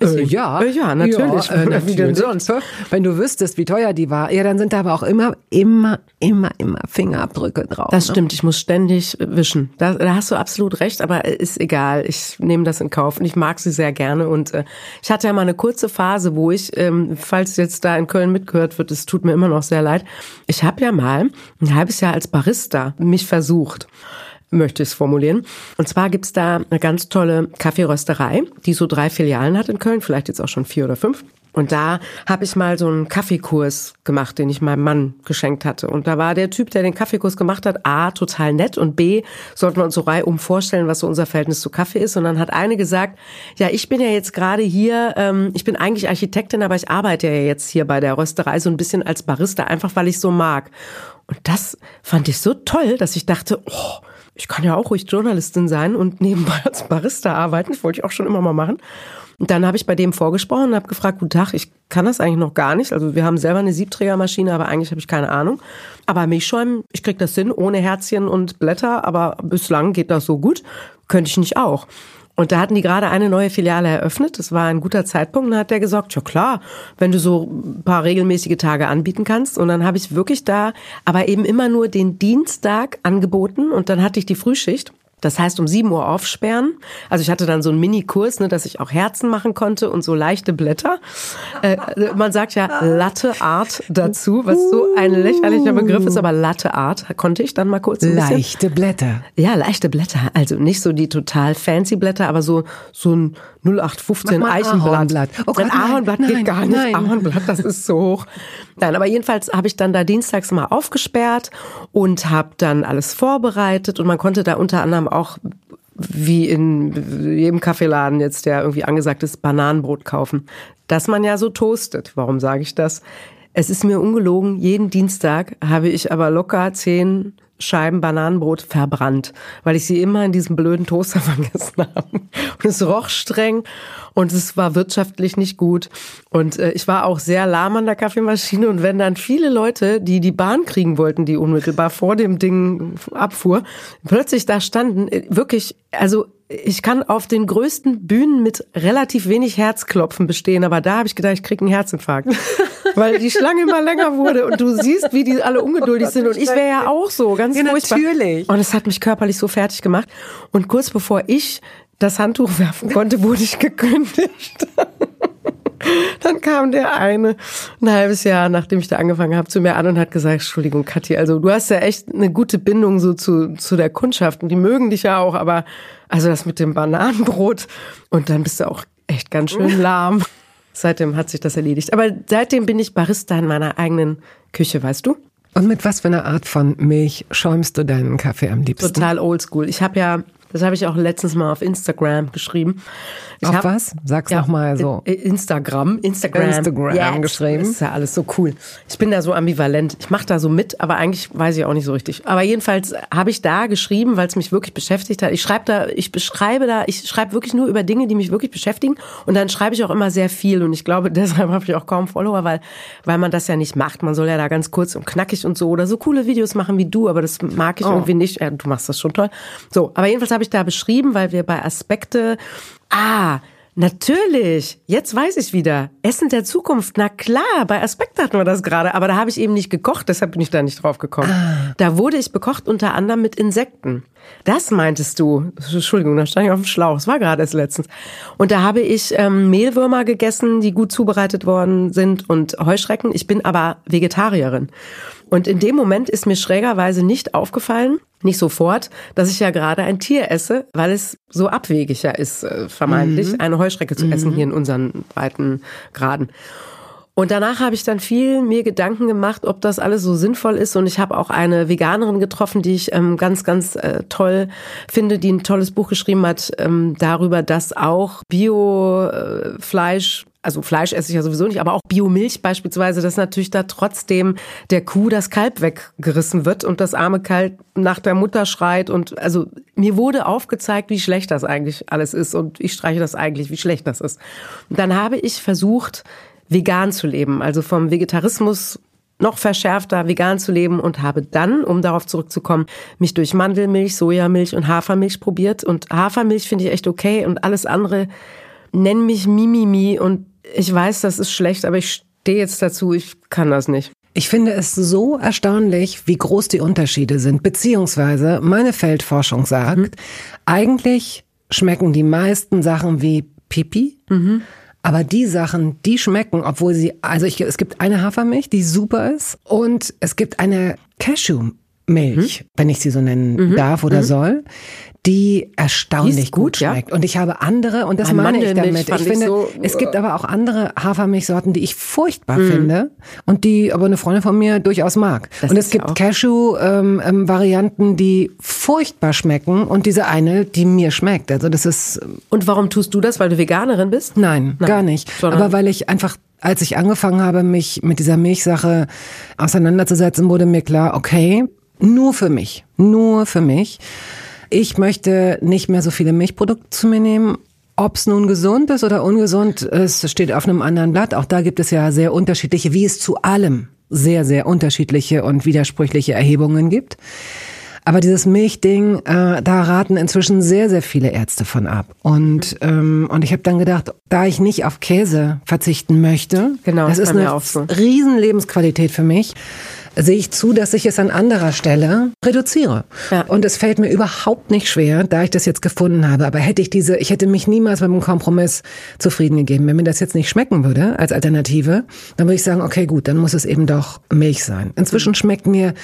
Speaker 1: Äh, ja.
Speaker 2: Äh, ja, natürlich. Ja, äh, natürlich. Wie denn sonst?
Speaker 1: Wenn du wüsstest, wie teuer die war, ja, dann sind da aber auch immer, immer, immer, immer Fingerabdrücke drauf.
Speaker 2: Das ne? stimmt, ich muss ständig wischen. Da, da, hast du absolut recht, aber ist egal. Ich nehme das in Kauf und ich mag sie sehr gerne. Und äh, ich hatte ja mal eine kurze Phase, wo ich, ähm, falls jetzt da in Köln mitgehört wird, es tut mir immer noch sehr leid. Ich habe ja mal ein halbes Jahr als Barista mich versucht möchte ich es formulieren. Und zwar gibt's da eine ganz tolle Kaffeerösterei, die so drei Filialen hat in Köln, vielleicht jetzt auch schon vier oder fünf. Und da habe ich mal so einen Kaffeekurs gemacht, den ich meinem Mann geschenkt hatte. Und da war der Typ, der den Kaffeekurs gemacht hat, A, total nett und B, sollten wir uns so reihum vorstellen, was so unser Verhältnis zu Kaffee ist. Und dann hat eine gesagt, ja, ich bin ja jetzt gerade hier, ähm, ich bin eigentlich Architektin, aber ich arbeite ja jetzt hier bei der Rösterei so ein bisschen als Barista, einfach weil ich so mag. Und das fand ich so toll, dass ich dachte, oh, ich kann ja auch ruhig Journalistin sein und nebenbei als Barista arbeiten. Das wollte ich auch schon immer mal machen. Und dann habe ich bei dem vorgesprochen und habe gefragt, guten Tag, ich kann das eigentlich noch gar nicht. Also wir haben selber eine Siebträgermaschine, aber eigentlich habe ich keine Ahnung. Aber Milchschäumen, ich krieg das hin, ohne Herzchen und Blätter, aber bislang geht das so gut. Könnte ich nicht auch. Und da hatten die gerade eine neue Filiale eröffnet. Das war ein guter Zeitpunkt. Und hat der gesagt, ja klar, wenn du so ein paar regelmäßige Tage anbieten kannst. Und dann habe ich wirklich da, aber eben immer nur den Dienstag angeboten. Und dann hatte ich die Frühschicht. Das heißt, um 7 Uhr aufsperren. Also ich hatte dann so einen Mini-Kurs, ne, dass ich auch Herzen machen konnte und so leichte Blätter. Äh, man sagt ja Latte Art dazu, was so ein lächerlicher Begriff ist, aber Latte Art konnte ich dann mal kurz ein
Speaker 1: bisschen. Leichte Blätter.
Speaker 2: Ja, leichte Blätter. Also nicht so die total fancy Blätter, aber so, so ein 0815 Eichenblatt. Ahornblatt. Oh Gott, Ahornblatt nein, geht gar nicht. Nein. Ahornblatt, das ist so hoch. Nein, aber jedenfalls habe ich dann da dienstags mal aufgesperrt und habe dann alles vorbereitet und man konnte da unter anderem auch wie in jedem Kaffeeladen jetzt der irgendwie angesagt ist, Bananenbrot kaufen, das man ja so toastet. Warum sage ich das? Es ist mir ungelogen, jeden Dienstag habe ich aber locker zehn Scheiben Bananenbrot verbrannt, weil ich sie immer in diesem blöden Toaster vergessen habe. Und es roch streng und es war wirtschaftlich nicht gut. Und äh, ich war auch sehr lahm an der Kaffeemaschine. Und wenn dann viele Leute, die die Bahn kriegen wollten, die unmittelbar vor dem Ding abfuhr, plötzlich da standen, äh, wirklich, also ich kann auf den größten Bühnen mit relativ wenig Herzklopfen bestehen, aber da habe ich gedacht, ich kriege einen Herzinfarkt. Weil die Schlange immer länger wurde und du siehst, wie die alle ungeduldig sind. Und ich wäre ja auch so, ganz ja, furchtbar.
Speaker 1: Natürlich.
Speaker 2: Und es hat mich körperlich so fertig gemacht. Und kurz bevor ich das Handtuch werfen konnte, wurde ich gekündigt. Dann kam der eine ein halbes Jahr, nachdem ich da angefangen habe, zu mir an und hat gesagt, Entschuldigung, Kathi, also du hast ja echt eine gute Bindung so zu, zu der Kundschaft und die mögen dich ja auch, aber also das mit dem Bananenbrot und dann bist du auch echt ganz schön lahm. Seitdem hat sich das erledigt. Aber seitdem bin ich Barista in meiner eigenen Küche, weißt du?
Speaker 1: Und mit was für einer Art von Milch schäumst du deinen Kaffee am liebsten?
Speaker 2: Total oldschool. Ich habe ja Das habe ich auch letztens mal auf Instagram geschrieben. Ich
Speaker 1: auf
Speaker 2: hab,
Speaker 1: was? Sag's ja, noch mal so.
Speaker 2: Instagram, Instagram,
Speaker 1: Instagram yes. geschrieben. Das
Speaker 2: ist ja alles so cool. Ich bin da so ambivalent. Ich mache da so mit, aber eigentlich weiß ich auch nicht so richtig. Aber jedenfalls habe ich da geschrieben, weil es mich wirklich beschäftigt hat. Ich schreibe da, ich beschreibe da, ich schreibe wirklich nur über Dinge, die mich wirklich beschäftigen. Und dann schreibe ich auch immer sehr viel. Und ich glaube, deshalb habe ich auch kaum Follower, weil, weil man das ja nicht macht. Man soll ja da ganz kurz und knackig und so oder so coole Videos machen wie du, aber das mag ich oh. irgendwie nicht. Ja, du machst das schon toll. So, aber jedenfalls habe ich da beschrieben, weil wir bei Aspekte Ah, Natürlich, jetzt weiß ich wieder. Essen der Zukunft, na klar, bei Aspekt hatten wir das gerade, aber da habe ich eben nicht gekocht, deshalb bin ich da nicht drauf gekommen. Ah. Da wurde ich bekocht unter anderem mit Insekten. Das meintest du. Entschuldigung, da stand ich auf dem Schlauch. Das war gerade erst letztens. Und da habe ich ähm, Mehlwürmer gegessen, die gut zubereitet worden sind und Heuschrecken. Ich bin aber Vegetarierin. Und in dem Moment ist mir schrägerweise nicht aufgefallen, nicht sofort, dass ich ja gerade ein Tier esse, weil es so abwegig ja ist, äh, vermeintlich, mhm. eine Heuschrecke zu essen mhm. hier in unseren weiten Graden. Und danach habe ich dann viel mir Gedanken gemacht, ob das alles so sinnvoll ist. Und ich habe auch eine Veganerin getroffen, die ich ähm, ganz, ganz äh, toll finde, die ein tolles Buch geschrieben hat ähm, darüber, dass auch Bio-Fleisch äh, also Fleisch esse ich ja sowieso nicht, aber auch Biomilch beispielsweise, dass natürlich da trotzdem der Kuh das Kalb weggerissen wird und das arme Kalb nach der Mutter schreit und also mir wurde aufgezeigt, wie schlecht das eigentlich alles ist und ich streiche das eigentlich, wie schlecht das ist. Und dann habe ich versucht, vegan zu leben, also vom Vegetarismus noch verschärfter vegan zu leben und habe dann, um darauf zurückzukommen, mich durch Mandelmilch, Sojamilch und Hafermilch probiert und Hafermilch finde ich echt okay und alles andere nenn mich Mimimi und ich weiß, das ist schlecht, aber ich stehe jetzt dazu, ich kann das nicht.
Speaker 1: Ich finde es so erstaunlich, wie groß die Unterschiede sind. Beziehungsweise meine Feldforschung sagt, mhm. eigentlich schmecken die meisten Sachen wie Pipi. Mhm. Aber die Sachen, die schmecken, obwohl sie, also ich, es gibt eine Hafermilch, die super ist, und es gibt eine Cashewmilch, hm? wenn ich sie so nennen mhm. darf oder mhm. soll, die erstaunlich gut, gut, schmeckt. Ja? Und ich habe andere, und das Ein meine ich damit. Ich finde, ich so, es gibt aber auch andere Hafermilchsorten, die ich furchtbar mm. finde und die aber eine Freundin von mir durchaus mag. Das und es gibt Cashew-Varianten, ähm, ähm, die furchtbar schmecken und diese eine, die mir schmeckt. Also das ist.
Speaker 2: Und warum tust du das? Weil du Veganerin bist?
Speaker 1: Nein, Nein. gar nicht. Sondern aber weil ich einfach als ich angefangen habe, mich mit dieser Milchsache auseinanderzusetzen, wurde mir klar, okay, nur für mich, nur für mich ich möchte nicht mehr so viele Milchprodukte zu mir nehmen. Ob es nun gesund ist oder ungesund es steht auf einem anderen Blatt. Auch da gibt es ja sehr unterschiedliche, wie es zu allem sehr, sehr unterschiedliche und widersprüchliche Erhebungen gibt. Aber dieses Milchding, äh, da raten inzwischen sehr, sehr viele Ärzte von ab. Und, ähm, und ich habe dann gedacht, da ich nicht auf Käse verzichten möchte, genau, das ist eine so. riesen Lebensqualität für mich, sehe ich zu, dass ich es an anderer Stelle reduziere. Ja. Und es fällt mir überhaupt nicht schwer, da ich das jetzt gefunden habe. Aber hätte ich diese, ich hätte mich niemals mit einem Kompromiss zufrieden gegeben. Wenn mir das jetzt nicht schmecken würde als Alternative, dann würde ich sagen, okay, gut, dann muss es eben doch Milch sein. Inzwischen schmeckt mir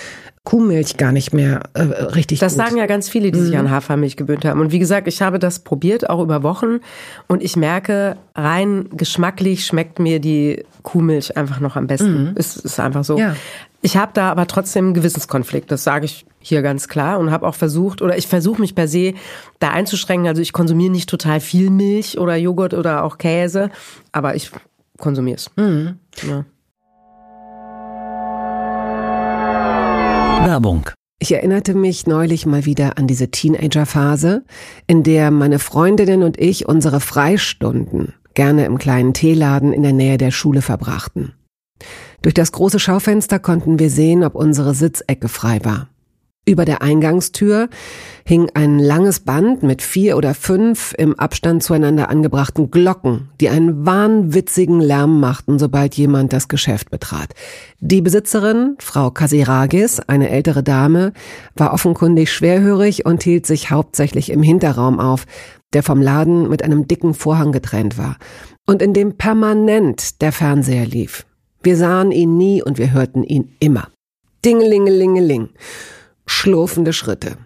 Speaker 1: Kuhmilch gar nicht mehr äh, richtig
Speaker 2: das
Speaker 1: gut.
Speaker 2: sagen ja ganz viele, die sich mhm. an Hafermilch gewöhnt haben. Und wie gesagt, ich habe das probiert, auch über Wochen. Und ich merke, rein geschmacklich schmeckt mir die Kuhmilch einfach noch am besten. Mhm. Es ist einfach so. Ja. Ich habe da aber trotzdem einen Gewissenskonflikt, das sage ich hier ganz klar und habe auch versucht oder ich versuche mich per se da einzuschränken. Also ich konsumiere nicht total viel Milch oder Joghurt oder auch Käse, aber ich konsumiere es. Mhm. Ja.
Speaker 1: Werbung. Ich erinnerte mich neulich mal wieder an diese Teenagerphase, in der meine Freundinnen und ich unsere Freistunden gerne im kleinen Teeladen in der Nähe der Schule verbrachten. Durch das große Schaufenster konnten wir sehen, ob unsere Sitzecke frei war. Über der Eingangstür hing ein langes Band mit vier oder fünf im Abstand zueinander angebrachten Glocken, die einen wahnwitzigen Lärm machten, sobald jemand das Geschäft betrat. Die Besitzerin, Frau Kasiragis, eine ältere Dame, war offenkundig schwerhörig und hielt sich hauptsächlich im Hinterraum auf, der vom Laden mit einem dicken Vorhang getrennt war und in dem permanent der Fernseher lief. Wir sahen ihn nie und wir hörten ihn immer. Dingelingelingeling. Schlurfende Schritte.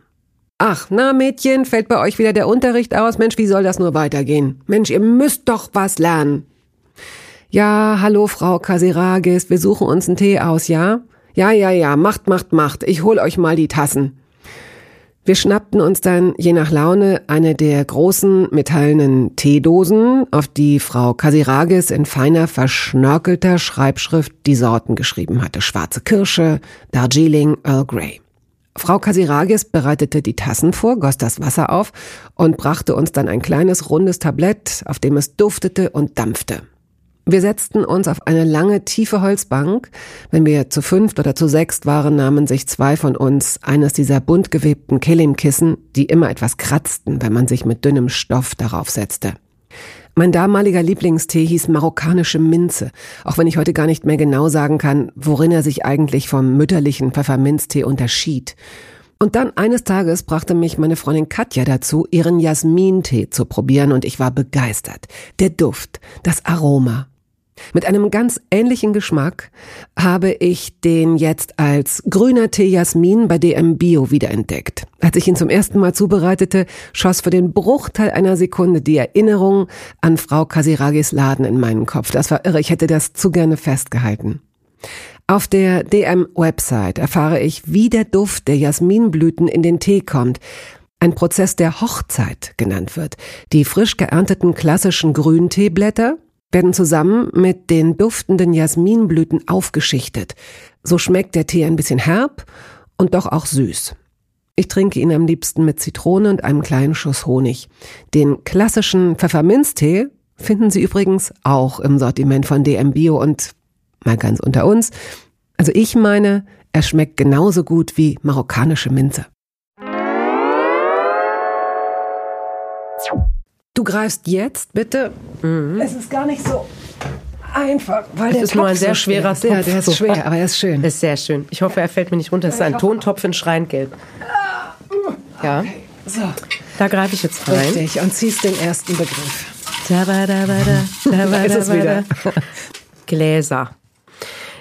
Speaker 1: Ach, na Mädchen, fällt bei euch wieder der Unterricht aus? Mensch, wie soll das nur weitergehen? Mensch, ihr müsst doch was lernen. Ja, hallo Frau Kasiragis, wir suchen uns einen Tee aus, ja? Ja, ja, ja, macht, macht, macht. Ich hol euch mal die Tassen. Wir schnappten uns dann je nach Laune eine der großen metallenen Teedosen, auf die Frau Kasiragis in feiner, verschnörkelter Schreibschrift die Sorten geschrieben hatte. Schwarze Kirsche, Darjeeling, Earl Grey. Frau Kasiragis bereitete die Tassen vor, goss das Wasser auf und brachte uns dann ein kleines rundes Tablett, auf dem es duftete und dampfte. Wir setzten uns auf eine lange, tiefe Holzbank. Wenn wir zu fünft oder zu sechst waren, nahmen sich zwei von uns eines dieser bunt gewebten Kelimkissen, die immer etwas kratzten, wenn man sich mit dünnem Stoff darauf setzte. Mein damaliger Lieblingstee hieß marokkanische Minze, auch wenn ich heute gar nicht mehr genau sagen kann, worin er sich eigentlich vom mütterlichen Pfefferminztee unterschied. Und dann eines Tages brachte mich meine Freundin Katja dazu, ihren Jasmintee zu probieren und ich war begeistert. Der Duft, das Aroma, mit einem ganz ähnlichen Geschmack habe ich den jetzt als grüner Tee Jasmin bei DM Bio wiederentdeckt. Als ich ihn zum ersten Mal zubereitete, schoss für den Bruchteil einer Sekunde die Erinnerung an Frau Kasiragis Laden in meinen Kopf. Das war irre, ich hätte das zu gerne festgehalten. Auf der DM-Website erfahre ich, wie der Duft der Jasminblüten in den Tee kommt. Ein Prozess der Hochzeit genannt wird. Die frisch geernteten klassischen Grünteeblätter werden zusammen mit den duftenden Jasminblüten aufgeschichtet. So schmeckt der Tee ein bisschen herb und doch auch süß. Ich trinke ihn am liebsten mit Zitrone und einem kleinen Schuss Honig. Den klassischen Pfefferminztee finden Sie übrigens auch im Sortiment von DM Bio und mal ganz unter uns. Also ich meine, er schmeckt genauso gut wie marokkanische Minze. Du greifst jetzt bitte. Mhm. Es ist gar nicht so einfach, weil
Speaker 2: es
Speaker 1: der
Speaker 2: ist Topf nur ein sehr schwerer
Speaker 1: Topf. Ja, der ist schwer, aber er ist schön.
Speaker 2: Ist sehr schön. Ich hoffe, er fällt mir nicht runter. Es ist ein Tontopf in Schreiengelb. Ja. Okay. So. Da greife ich jetzt rein.
Speaker 1: Richtig. Und ziehst den ersten Begriff.
Speaker 2: Da, da, da, da, da, ist es wieder. Gläser.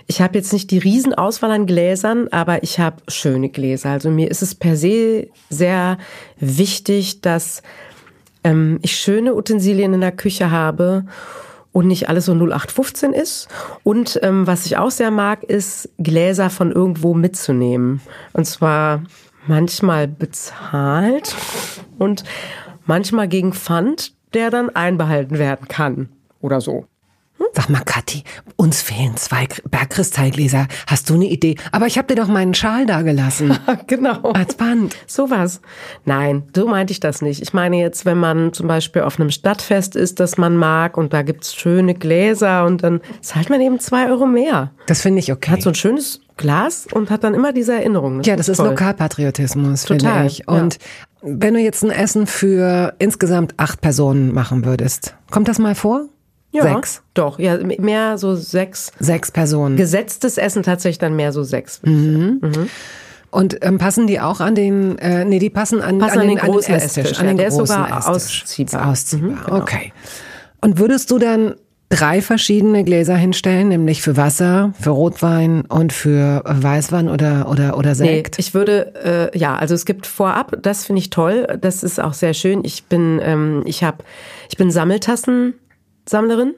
Speaker 2: Ich habe jetzt nicht die Riesenauswahl an Gläsern, aber ich habe schöne Gläser. Also mir ist es per se sehr wichtig, dass ähm, ich schöne Utensilien in der Küche habe und nicht alles so 0815 ist. Und ähm, was ich auch sehr mag, ist Gläser von irgendwo mitzunehmen. Und zwar manchmal bezahlt und manchmal gegen Pfand, der dann einbehalten werden kann oder so.
Speaker 1: Sag mal, Kathi, uns fehlen zwei Bergkristallgläser. Hast du eine Idee? Aber ich habe dir doch meinen Schal da gelassen.
Speaker 2: genau.
Speaker 1: Als Band.
Speaker 2: Sowas. Nein, so meinte ich das nicht. Ich meine jetzt, wenn man zum Beispiel auf einem Stadtfest ist, das man mag und da gibt's schöne Gläser und dann zahlt man eben zwei Euro mehr.
Speaker 1: Das finde ich okay.
Speaker 2: Hat so ein schönes Glas und hat dann immer diese Erinnerung.
Speaker 1: Das ja, das ist, ist Lokalpatriotismus, Total, finde ich. Und ja. wenn du jetzt ein Essen für insgesamt acht Personen machen würdest, kommt das mal vor?
Speaker 2: Ja, sechs. Doch, ja, mehr so sechs.
Speaker 1: Sechs Personen.
Speaker 2: Gesetztes Essen tatsächlich dann mehr so sechs.
Speaker 1: Mhm. Mhm. Und ähm, passen die auch an den, äh, nee, die passen an,
Speaker 2: passen
Speaker 1: an,
Speaker 2: den, an den großen Esstisch. Esstisch.
Speaker 1: An den
Speaker 2: der
Speaker 1: ist
Speaker 2: sogar
Speaker 1: Esstisch.
Speaker 2: ausziehbar.
Speaker 1: Ausziehbar, mhm, genau. okay. Und würdest du dann drei verschiedene Gläser hinstellen, nämlich für Wasser, für Rotwein und für Weißwein oder oder oder Sekt?
Speaker 2: Nee, ich würde äh, ja, also es gibt vorab, das finde ich toll, das ist auch sehr schön. Ich bin ähm, ich habe ich bin Sammeltassen Sammlerin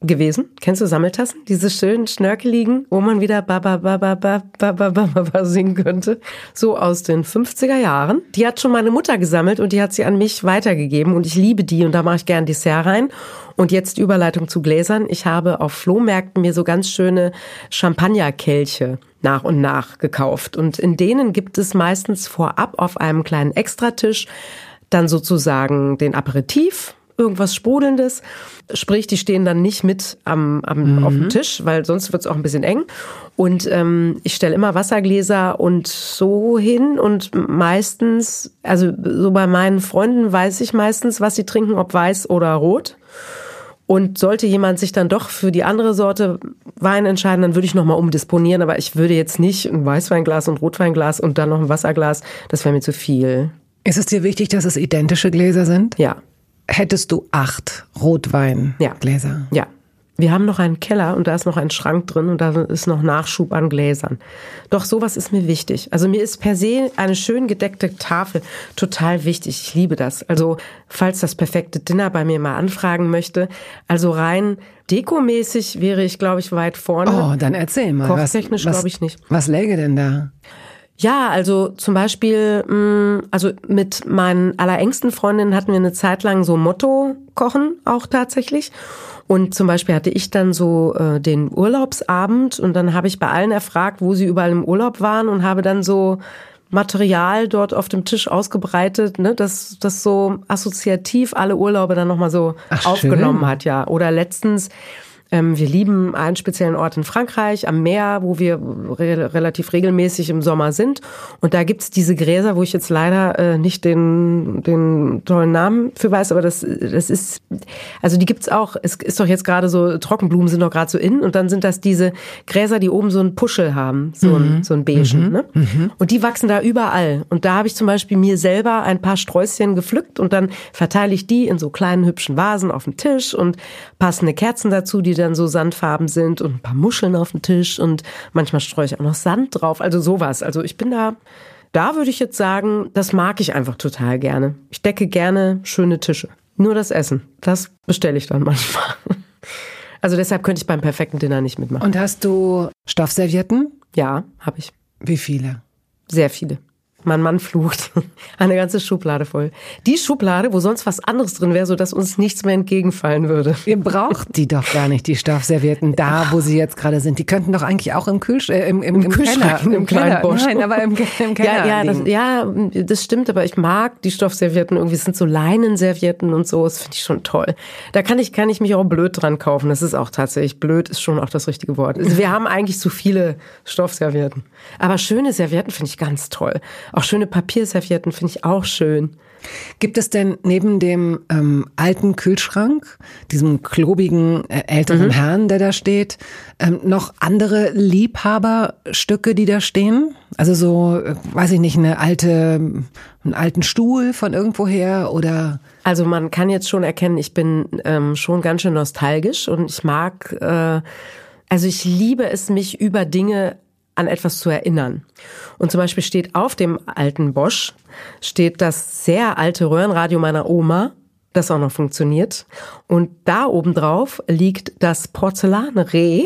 Speaker 2: gewesen. Kennst du Sammeltassen? Diese schönen schnörkeligen, wo man wieder ba ba ba ba ba ba ba ba ba ba singen könnte. So aus den 50er Jahren. Die hat schon meine Mutter gesammelt und die hat sie an mich weitergegeben und ich liebe die und da mache ich gern Dessert rein. Und jetzt Überleitung zu Gläsern. Ich habe auf Flohmärkten mir so ganz schöne Champagnerkelche nach und nach gekauft und in denen gibt es meistens vorab auf einem kleinen Extratisch dann sozusagen den Aperitif, irgendwas Sprudelndes. Sprich, die stehen dann nicht mit am, am mhm. auf dem Tisch, weil sonst wird es auch ein bisschen eng. Und ähm, ich stelle immer Wassergläser und so hin und meistens, also so bei meinen Freunden weiß ich meistens, was sie trinken, ob weiß oder rot. Und sollte jemand sich dann doch für die andere Sorte Wein entscheiden, dann würde ich nochmal umdisponieren. Aber ich würde jetzt nicht ein Weißweinglas und Rotweinglas und dann noch ein Wasserglas. Das wäre mir zu viel.
Speaker 1: Ist es dir wichtig, dass es identische Gläser sind?
Speaker 2: Ja
Speaker 1: hättest du acht Rotweingläser.
Speaker 2: Ja. ja. Wir haben noch einen Keller und da ist noch ein Schrank drin und da ist noch Nachschub an Gläsern. Doch sowas ist mir wichtig. Also mir ist per se eine schön gedeckte Tafel total wichtig. Ich liebe das. Also falls das perfekte Dinner bei mir mal anfragen möchte, also rein dekomäßig wäre ich, glaube ich, weit vorne.
Speaker 1: Oh, dann erzähl mal.
Speaker 2: Kochtechnisch glaube ich nicht.
Speaker 1: Was läge denn da?
Speaker 2: Ja, also zum Beispiel, mh, also mit meinen allerengsten Freundinnen hatten wir eine Zeit lang so Motto kochen auch tatsächlich. Und zum Beispiel hatte ich dann so äh, den Urlaubsabend und dann habe ich bei allen erfragt, wo sie überall im Urlaub waren und habe dann so Material dort auf dem Tisch ausgebreitet, ne, dass das so assoziativ alle Urlaube dann nochmal so Ach, aufgenommen schön. hat, ja. Oder letztens ähm, wir lieben einen speziellen Ort in Frankreich am Meer, wo wir re relativ regelmäßig im Sommer sind. Und da gibt's diese Gräser, wo ich jetzt leider äh, nicht den, den tollen Namen für weiß, aber das, das ist, also die gibt's auch, es ist doch jetzt gerade so, Trockenblumen sind doch gerade so in und dann sind das diese Gräser, die oben so einen Puschel haben, so, mhm. ein, so ein Beigen. Mhm. Ne? Mhm. Und die wachsen da überall. Und da habe ich zum Beispiel mir selber ein paar Sträußchen gepflückt und dann verteile ich die in so kleinen hübschen Vasen auf dem Tisch und passende Kerzen dazu, die dann so sandfarben sind und ein paar Muscheln auf dem Tisch und manchmal streue ich auch noch Sand drauf, also sowas. Also ich bin da, da würde ich jetzt sagen, das mag ich einfach total gerne. Ich decke gerne schöne Tische. Nur das Essen, das bestelle ich dann manchmal. Also deshalb könnte ich beim perfekten Dinner nicht mitmachen.
Speaker 1: Und hast du Stoffservietten?
Speaker 2: Ja, habe ich.
Speaker 1: Wie viele?
Speaker 2: Sehr viele. Mein Mann flucht. Eine ganze Schublade voll. Die Schublade, wo sonst was anderes drin wäre, sodass uns nichts mehr entgegenfallen würde.
Speaker 1: Ihr braucht die doch gar nicht, die Stoffservietten, da, wo sie jetzt gerade sind. Die könnten doch eigentlich auch im, Kühlsch äh, im, im, Im, im Kühlschrank,
Speaker 2: Keller, im, kleinen Bosch.
Speaker 1: Nein, aber im, im Keller.
Speaker 2: Ja, ja das, ja, das stimmt, aber ich mag die Stoffservietten irgendwie. Es sind so Leinenservietten und so. Das finde ich schon toll. Da kann ich, kann ich mich auch blöd dran kaufen. Das ist auch tatsächlich, blöd ist schon auch das richtige Wort. Also wir haben eigentlich zu viele Stoffservietten. Aber schöne Servietten finde ich ganz toll. Auch schöne Papierservietten finde ich auch schön.
Speaker 1: Gibt es denn neben dem ähm, alten Kühlschrank, diesem klobigen äh, älteren mhm. Herrn, der da steht, ähm, noch andere Liebhaberstücke, die da stehen? Also so, äh, weiß ich nicht, eine alte, einen alten Stuhl von irgendwoher oder?
Speaker 2: Also man kann jetzt schon erkennen, ich bin ähm, schon ganz schön nostalgisch und ich mag, äh, also ich liebe es, mich über Dinge an etwas zu erinnern. Und zum Beispiel steht auf dem alten Bosch, steht das sehr alte Röhrenradio meiner Oma, das auch noch funktioniert. Und da obendrauf liegt das Porzellanreh,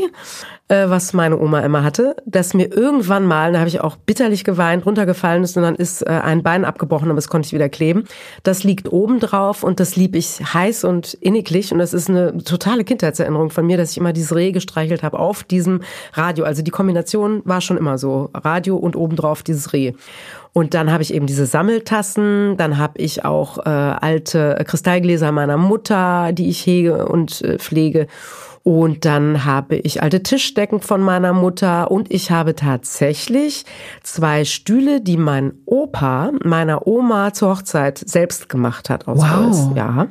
Speaker 2: äh, was meine Oma immer hatte, das mir irgendwann mal, da habe ich auch bitterlich geweint, runtergefallen ist und dann ist äh, ein Bein abgebrochen, aber es konnte ich wieder kleben. Das liegt obendrauf und das lieb ich heiß und inniglich und das ist eine totale Kindheitserinnerung von mir, dass ich immer dieses Reh gestreichelt habe auf diesem Radio. Also die Kombination war schon immer so, Radio und obendrauf dieses Reh. Und dann habe ich eben diese Sammeltassen, dann habe ich auch äh, alte Kristallgläser meiner Mutter, die ich hege und äh, pflege. Und dann habe ich alte Tischdecken von meiner Mutter und ich habe tatsächlich zwei Stühle, die mein Opa meiner Oma zur Hochzeit selbst gemacht hat aus wow. Holz. Ja.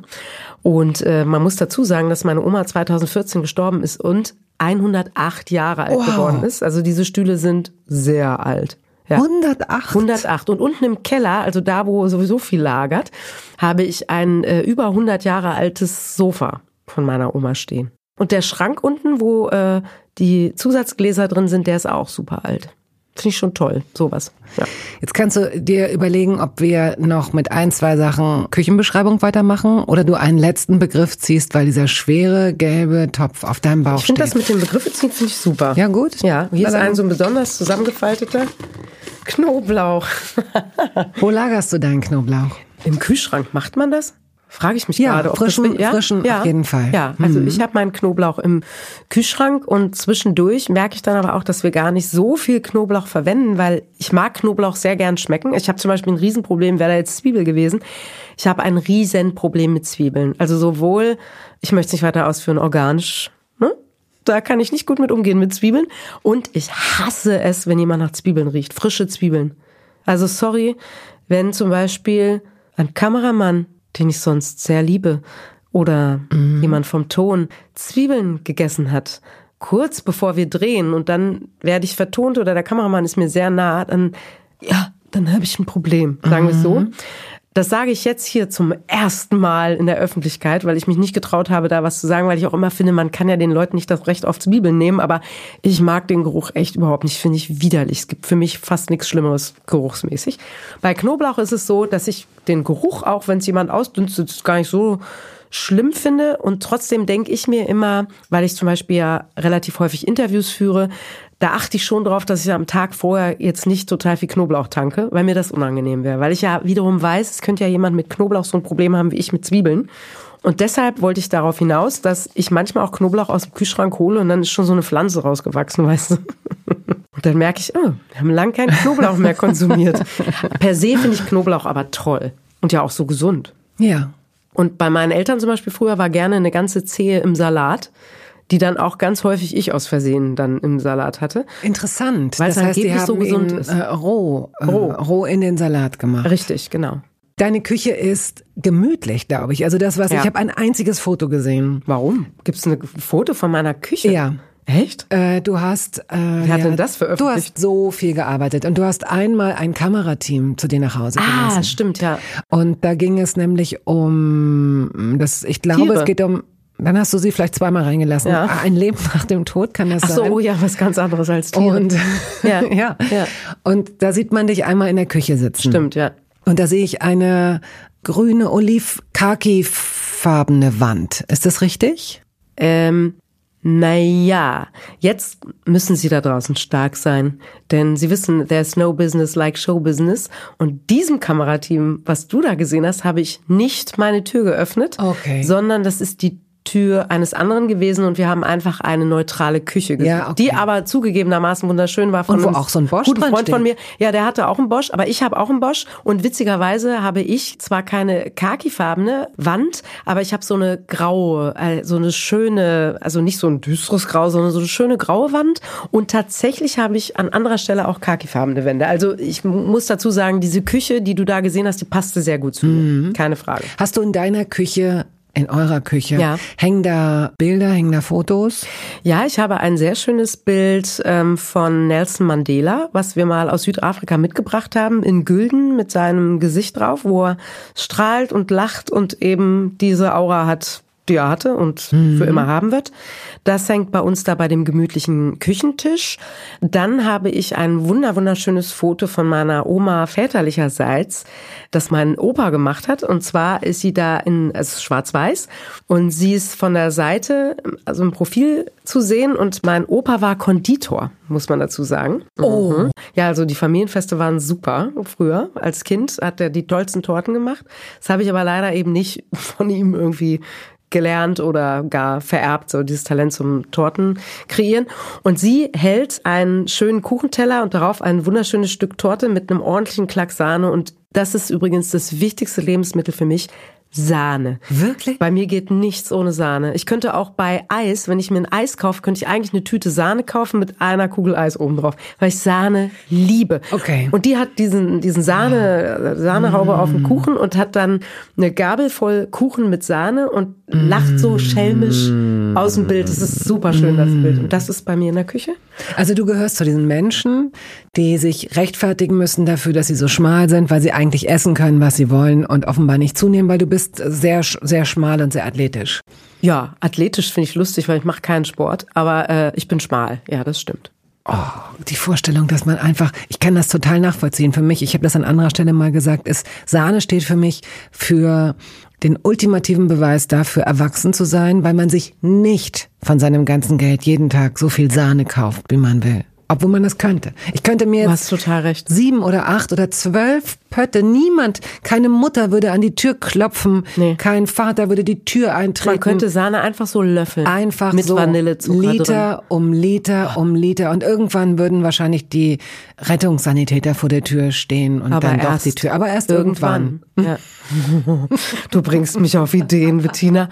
Speaker 2: Und äh, man muss dazu sagen, dass meine Oma 2014 gestorben ist und 108 Jahre alt wow. geworden ist. Also diese Stühle sind sehr alt.
Speaker 1: Ja. 108?
Speaker 2: 108. Und unten im Keller, also da, wo sowieso viel lagert, habe ich ein äh, über 100 Jahre altes Sofa von meiner Oma stehen. Und der Schrank unten, wo äh, die Zusatzgläser drin sind, der ist auch super alt. Finde ich schon toll, sowas. Ja.
Speaker 1: Jetzt kannst du dir überlegen, ob wir noch mit ein, zwei Sachen Küchenbeschreibung weitermachen oder du einen letzten Begriff ziehst, weil dieser schwere gelbe Topf auf deinem Bauch
Speaker 2: ich find, steht. Ich finde das mit dem Begriffe ziehen finde ich super.
Speaker 1: Ja, gut.
Speaker 2: Ja, hier ist ein so ein besonders zusammengefalteter Knoblauch.
Speaker 1: Wo lagerst du deinen Knoblauch?
Speaker 2: Im Kühlschrank macht man das? Frage ich mich
Speaker 1: ja,
Speaker 2: gerade.
Speaker 1: Frischen, ja? frischen ja, auf jeden Fall.
Speaker 2: Ja, also mhm. ich habe meinen Knoblauch im Kühlschrank und zwischendurch merke ich dann aber auch, dass wir gar nicht so viel Knoblauch verwenden, weil ich mag Knoblauch sehr gern schmecken. Ich habe zum Beispiel ein Riesenproblem, wäre da jetzt Zwiebel gewesen. Ich habe ein Riesenproblem mit Zwiebeln. Also sowohl, ich möchte es nicht weiter ausführen, organisch, ne? Da kann ich nicht gut mit umgehen mit Zwiebeln. Und ich hasse es, wenn jemand nach Zwiebeln riecht. Frische Zwiebeln. Also sorry, wenn zum Beispiel ein Kameramann den ich sonst sehr liebe, oder mhm. jemand vom Ton Zwiebeln gegessen hat, kurz bevor wir drehen und dann werde ich vertont oder der Kameramann ist mir sehr nah, dann ja, dann habe ich ein Problem, sagen mhm. wir es so. Das sage ich jetzt hier zum ersten Mal in der Öffentlichkeit, weil ich mich nicht getraut habe, da was zu sagen, weil ich auch immer finde, man kann ja den Leuten nicht das Recht auf Zwiebeln nehmen, aber ich mag den Geruch echt überhaupt nicht, finde ich widerlich. Es gibt für mich fast nichts Schlimmeres geruchsmäßig. Bei Knoblauch ist es so, dass ich den Geruch, auch wenn es jemand ausdünstet, gar nicht so schlimm finde und trotzdem denke ich mir immer, weil ich zum Beispiel ja relativ häufig Interviews führe, da achte ich schon drauf, dass ich am Tag vorher jetzt nicht total viel Knoblauch tanke, weil mir das unangenehm wäre. Weil ich ja wiederum weiß, es könnte ja jemand mit Knoblauch so ein Problem haben wie ich mit Zwiebeln. Und deshalb wollte ich darauf hinaus, dass ich manchmal auch Knoblauch aus dem Kühlschrank hole und dann ist schon so eine Pflanze rausgewachsen, weißt du. Und dann merke ich, oh, wir haben lang keinen Knoblauch mehr konsumiert. per se finde ich Knoblauch aber toll und ja auch so gesund.
Speaker 1: Ja.
Speaker 2: Und bei meinen Eltern zum Beispiel früher war gerne eine ganze Zehe im Salat, die dann auch ganz häufig ich aus Versehen dann im Salat hatte.
Speaker 1: Interessant.
Speaker 2: Weil es
Speaker 1: das heißt, die haben
Speaker 2: so gesund
Speaker 1: ihn,
Speaker 2: ist.
Speaker 1: Äh, roh, äh,
Speaker 2: Roh.
Speaker 1: roh in den Salat gemacht.
Speaker 2: Richtig, genau.
Speaker 1: Deine Küche ist gemütlich, glaube ich. Also das, was
Speaker 2: Ja.
Speaker 1: ich habe ein einziges Foto gesehen.
Speaker 2: Warum? Gibt es ein Foto von meiner Küche?
Speaker 1: Ja.
Speaker 2: Echt?
Speaker 1: Äh, du hast. Äh, Wer
Speaker 2: hat denn das
Speaker 1: Du
Speaker 2: veröffentlicht?
Speaker 1: hast so viel gearbeitet und du hast einmal ein Kamerateam zu dir nach Hause
Speaker 2: Ah,
Speaker 1: gelassen.
Speaker 2: stimmt, ja.
Speaker 1: Und da ging es nämlich um das. Ich glaube,
Speaker 2: Tiere.
Speaker 1: es geht um. Dann hast du sie vielleicht zweimal reingelassen.
Speaker 2: Ja.
Speaker 1: Ein Leben nach dem Tod kann das
Speaker 2: Ach so,
Speaker 1: sein.
Speaker 2: oh ja, was ganz anderes als Tiere.
Speaker 1: Und
Speaker 2: Ja.
Speaker 1: ja.
Speaker 2: Ja.
Speaker 1: Und da sieht man dich einmal in der Küche sitzen.
Speaker 2: Stimmt, ja.
Speaker 1: Und da sehe ich eine grüne, oliv-khaki-farbene Wand. Ist das richtig?
Speaker 2: Ähm, naja, jetzt müssen Sie da draußen stark sein, denn Sie wissen, there's no business like show business. Und diesem Kamerateam, was du da gesehen hast, habe ich nicht meine Tür geöffnet,
Speaker 1: Okay.
Speaker 2: sondern das ist die Tür eines anderen gewesen und wir haben einfach eine neutrale Küche gesehen,
Speaker 1: Ja, okay.
Speaker 2: die aber zugegebenermaßen wunderschön war von
Speaker 1: Und wo auch so ein Bosch
Speaker 2: guten Freund
Speaker 1: steht.
Speaker 2: von mir. Ja, der hatte auch einen Bosch, aber ich habe auch einen Bosch und witzigerweise habe ich zwar keine khakifarbene Wand, aber ich habe so eine graue, äh, so eine schöne, also nicht so ein düsteres Grau, sondern so eine schöne graue Wand und tatsächlich habe ich an anderer Stelle auch khakifarbene Wände. Also ich mu- muss dazu sagen, diese Küche, die du da gesehen hast, die passte sehr gut zu
Speaker 1: Mhm.
Speaker 2: mir. Keine Frage.
Speaker 1: Hast du in deiner Küche, in eurer Küche,
Speaker 2: Ja.
Speaker 1: hängen da Bilder, hängen da Fotos?
Speaker 2: Ja, ich habe ein sehr schönes Bild ähm, von Nelson Mandela, was wir mal aus Südafrika mitgebracht haben, in Gülden mit seinem Gesicht drauf, wo er strahlt und lacht und eben diese Aura hat, die er hatte und für immer haben wird. Das hängt bei uns da bei dem gemütlichen Küchentisch. Dann habe ich ein wunder wunderschönes Foto von meiner Oma väterlicherseits, das mein Opa gemacht hat. Und zwar ist sie da in, es ist schwarz-weiß und sie ist von der Seite, also im Profil zu sehen und mein Opa war Konditor, muss man dazu sagen.
Speaker 1: Oh.
Speaker 2: Mhm. Ja, also die Familienfeste waren super früher. Als Kind hat er die tollsten Torten gemacht. Das habe ich aber leider eben nicht von ihm irgendwie gelernt oder gar vererbt, so dieses Talent zum Torten kreieren. Und sie hält einen schönen Kuchenteller und darauf ein wunderschönes Stück Torte mit einem ordentlichen Klack Sahne. Und das ist übrigens das wichtigste Lebensmittel für mich. Sahne.
Speaker 1: Wirklich?
Speaker 2: Bei mir geht nichts ohne Sahne. Ich könnte auch bei Eis, wenn ich mir ein Eis kaufe, könnte ich eigentlich eine Tüte Sahne kaufen mit einer Kugel Eis oben drauf, weil ich Sahne liebe.
Speaker 1: Okay.
Speaker 2: Und die hat diesen, diesen Sahne, Sahnehaube auf dem Kuchen und hat dann eine Gabel voll Kuchen mit Sahne und lacht so schelmisch aus dem Bild. Das ist super schön, das Bild. Und das ist bei mir in der Küche.
Speaker 1: Also du gehörst zu diesen Menschen, die sich rechtfertigen müssen dafür, dass sie so schmal sind, weil sie eigentlich essen können, was sie wollen und offenbar nicht zunehmen, weil du bist sehr, sehr schmal und sehr athletisch.
Speaker 2: Ja, athletisch finde ich lustig, weil ich mache keinen Sport, aber äh, ich bin schmal. Ja, das stimmt.
Speaker 1: Oh, die Vorstellung, dass man einfach, ich kann das total nachvollziehen. Für mich, ich habe das an anderer Stelle mal gesagt, ist, Sahne steht für mich für den ultimativen Beweis dafür, erwachsen zu sein, weil man sich nicht von seinem ganzen Geld jeden Tag so viel Sahne kauft, wie man will. Obwohl man das könnte. Ich könnte mir
Speaker 2: Du
Speaker 1: jetzt
Speaker 2: hast total recht.
Speaker 1: sieben oder acht oder zwölf Pötte. Niemand, keine Mutter würde an die Tür klopfen.
Speaker 2: Nee.
Speaker 1: Kein Vater würde die Tür eintreten.
Speaker 2: Man könnte Sahne einfach so löffeln.
Speaker 1: Einfach
Speaker 2: mit
Speaker 1: so
Speaker 2: Vanillezucker drin.
Speaker 1: Liter um Liter um Liter. Und irgendwann würden wahrscheinlich die Rettungssanitäter vor der Tür stehen und
Speaker 2: Aber
Speaker 1: dann doch die Tür. Aber erst irgendwann.
Speaker 2: Ja. Du bringst mich auf Ideen, Bettina.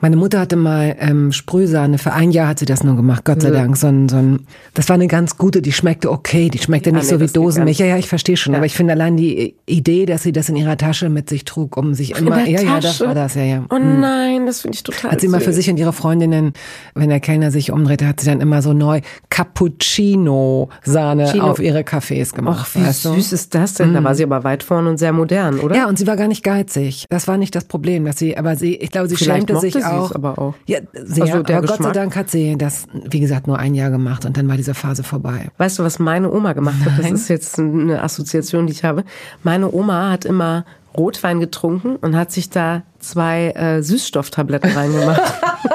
Speaker 1: Meine Mutter hatte mal ähm, Sprühsahne. Für ein Jahr hat sie das nur gemacht, Gott sei Dank. So ein, so ein, das war eine ganz gute, die schmeckte okay. Die schmeckte nicht
Speaker 2: Ah, nee,
Speaker 1: so wie Dosenmilch. Ja, ja, ich verstehe schon.
Speaker 2: Ja.
Speaker 1: Aber ich finde allein die Idee, dass sie das in ihrer Tasche mit sich trug, um sich immer.
Speaker 2: der
Speaker 1: ja, ja, das
Speaker 2: Tasche?
Speaker 1: war das, ja, ja.
Speaker 2: Oh nein, das finde ich total
Speaker 1: Hat sie mal für
Speaker 2: süß.
Speaker 1: sich und ihre Freundinnen, wenn der Kellner sich umdrehte, hat sie dann immer so neu Cappuccino-Sahne
Speaker 2: Cappuccino.
Speaker 1: auf ihre Kaffees gemacht.
Speaker 2: Ach, wie
Speaker 1: weißt du?
Speaker 2: süß ist das denn? Da war sie aber weit vorn und sehr modern, oder?
Speaker 1: Ja, und sie war gar nicht geizig. Das war nicht das Problem, dass sie, aber sie, ich glaube, sie
Speaker 2: Vielleicht
Speaker 1: schämte sich auch.
Speaker 2: aber auch.
Speaker 1: Ja, sehr,
Speaker 2: Also der
Speaker 1: aber Gott sei. Dank hat sie das, wie gesagt, nur ein Jahr gemacht und dann war diese Phase vorbei.
Speaker 2: Weißt du, was meine Oma gemacht hat? Das ist jetzt eine Assoziation, die ich habe. Meine Oma hat immer Rotwein getrunken und hat sich da zwei äh, Süßstofftabletten reingemacht.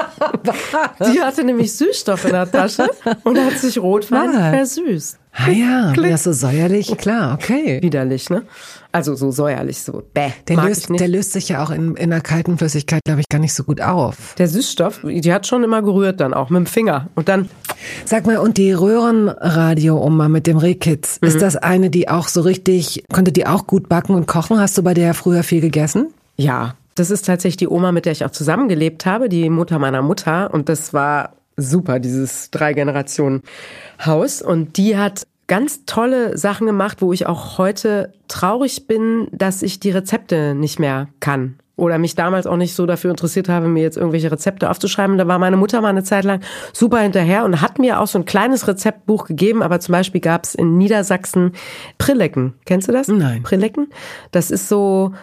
Speaker 2: Die hatte nämlich Süßstoff in der Tasche und hat sich Rotwein ah. versüßt.
Speaker 1: Ah ja, Klick. das ist so säuerlich, klar, okay.
Speaker 2: Widerlich, ne? Also so säuerlich, so bäh.
Speaker 1: Der, löst, der löst sich ja auch in, in einer kalten Flüssigkeit, glaube ich, gar nicht so gut auf.
Speaker 2: Der Süßstoff, die hat schon immer gerührt dann auch mit dem Finger. Und dann.
Speaker 1: Sag mal, und die Röhrenradio-Oma mit dem Rehkitz, mhm. ist das eine, die auch so richtig, konnte die auch gut backen und kochen? Hast du bei der früher viel gegessen?
Speaker 2: Ja, das ist tatsächlich die Oma, mit der ich auch zusammengelebt habe, die Mutter meiner Mutter. Und das war super, dieses Drei-Generationen-Haus. Und die hat ganz tolle Sachen gemacht, wo ich auch heute traurig bin, dass ich die Rezepte nicht mehr kann. Oder mich damals auch nicht so dafür interessiert habe, mir jetzt irgendwelche Rezepte aufzuschreiben. Da war meine Mutter mal eine Zeit lang super hinterher und hat mir auch so ein kleines Rezeptbuch gegeben. Aber zum Beispiel gab es in Niedersachsen Prillecken. Kennst du das?
Speaker 1: Nein.
Speaker 2: Prillecken? Das ist so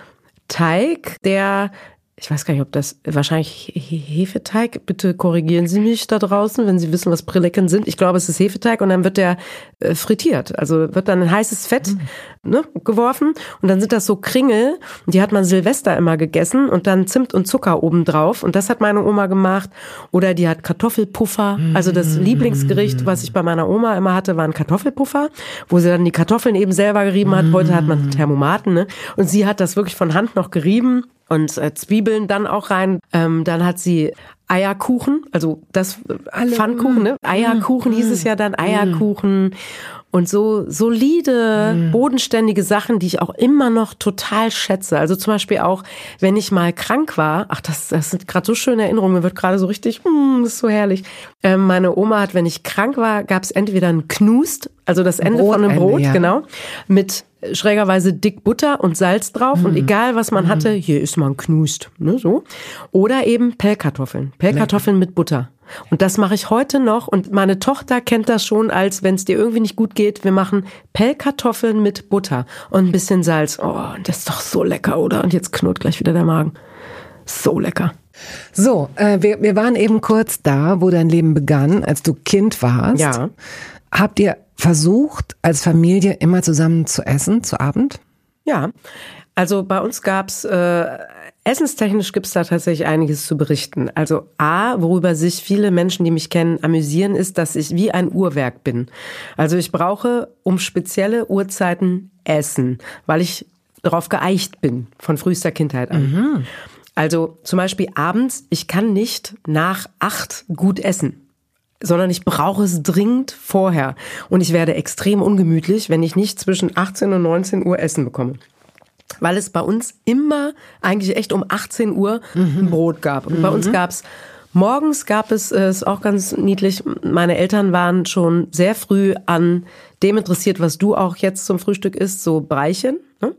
Speaker 2: Teig, der ich weiß gar nicht, ob das wahrscheinlich Hefeteig. Bitte korrigieren Sie mich da draußen, wenn Sie wissen, was Prillecken sind. Ich glaube, es ist Hefeteig und dann wird der äh, frittiert. Also wird dann ein heißes Fett mhm. ne, geworfen und dann sind das so Kringel. Die hat man Silvester immer gegessen und dann Zimt und Zucker oben drauf. Und das hat meine Oma gemacht. Oder die hat Kartoffelpuffer. Also das mhm. Lieblingsgericht, was ich bei meiner Oma immer hatte, waren Kartoffelpuffer, wo sie dann die Kartoffeln eben selber gerieben hat. Heute hat man Thermomaten. Ne? Und sie hat das wirklich von Hand noch gerieben und äh, Zwiebeln dann auch rein. Ähm, dann hat sie Eierkuchen, also das Alle, Pfannkuchen, ne? Mm, Eierkuchen mm, hieß es ja dann, mm. Eierkuchen und so solide, mm. bodenständige Sachen, die ich auch immer noch total schätze. Also zum Beispiel auch, wenn ich mal krank war, ach, das, das sind gerade so schöne Erinnerungen, mir wird gerade so richtig, mm, ist so herrlich. Ähm, meine Oma hat, wenn ich krank war, gab es entweder ein Knust, also das Ende Brotende, von einem Brot, ja. genau, mit schrägerweise dick Butter und Salz drauf mhm. und egal was man mhm. hatte, hier ist man knust, ne, so. Oder eben Pellkartoffeln, Pellkartoffeln mit Butter. Und das mache ich heute noch und meine Tochter kennt das schon als, wenn es dir irgendwie nicht gut geht, wir machen Pellkartoffeln mit Butter und ein bisschen Salz. Oh, das ist doch so lecker, oder? Und jetzt knurrt gleich wieder der Magen. So lecker.
Speaker 1: So, äh, wir, wir waren eben kurz da, wo dein Leben begann, als du Kind warst.
Speaker 2: Ja.
Speaker 1: Habt ihr versucht, als Familie immer zusammen zu essen, zu Abend?
Speaker 2: Ja, also bei uns gab's äh, essenstechnisch gibt's da tatsächlich einiges zu berichten. Also A, worüber sich viele Menschen, die mich kennen, amüsieren, ist, dass ich wie ein Uhrwerk bin. Also ich brauche um spezielle Uhrzeiten Essen, weil ich darauf geeicht bin, von frühester Kindheit an. Mhm. Also zum Beispiel abends, ich kann nicht nach acht gut essen sondern ich brauche es dringend vorher. Und ich werde extrem ungemütlich, wenn ich nicht zwischen 18 und 19 Uhr Essen bekomme. Weil es bei uns immer eigentlich echt um 18 Uhr mhm. ein Brot gab. Und mhm. bei uns mhm. gab's morgens gab es, äh, ist auch ganz niedlich, meine Eltern waren schon sehr früh an dem interessiert, was du auch jetzt zum Frühstück isst, so Breichen. Ne?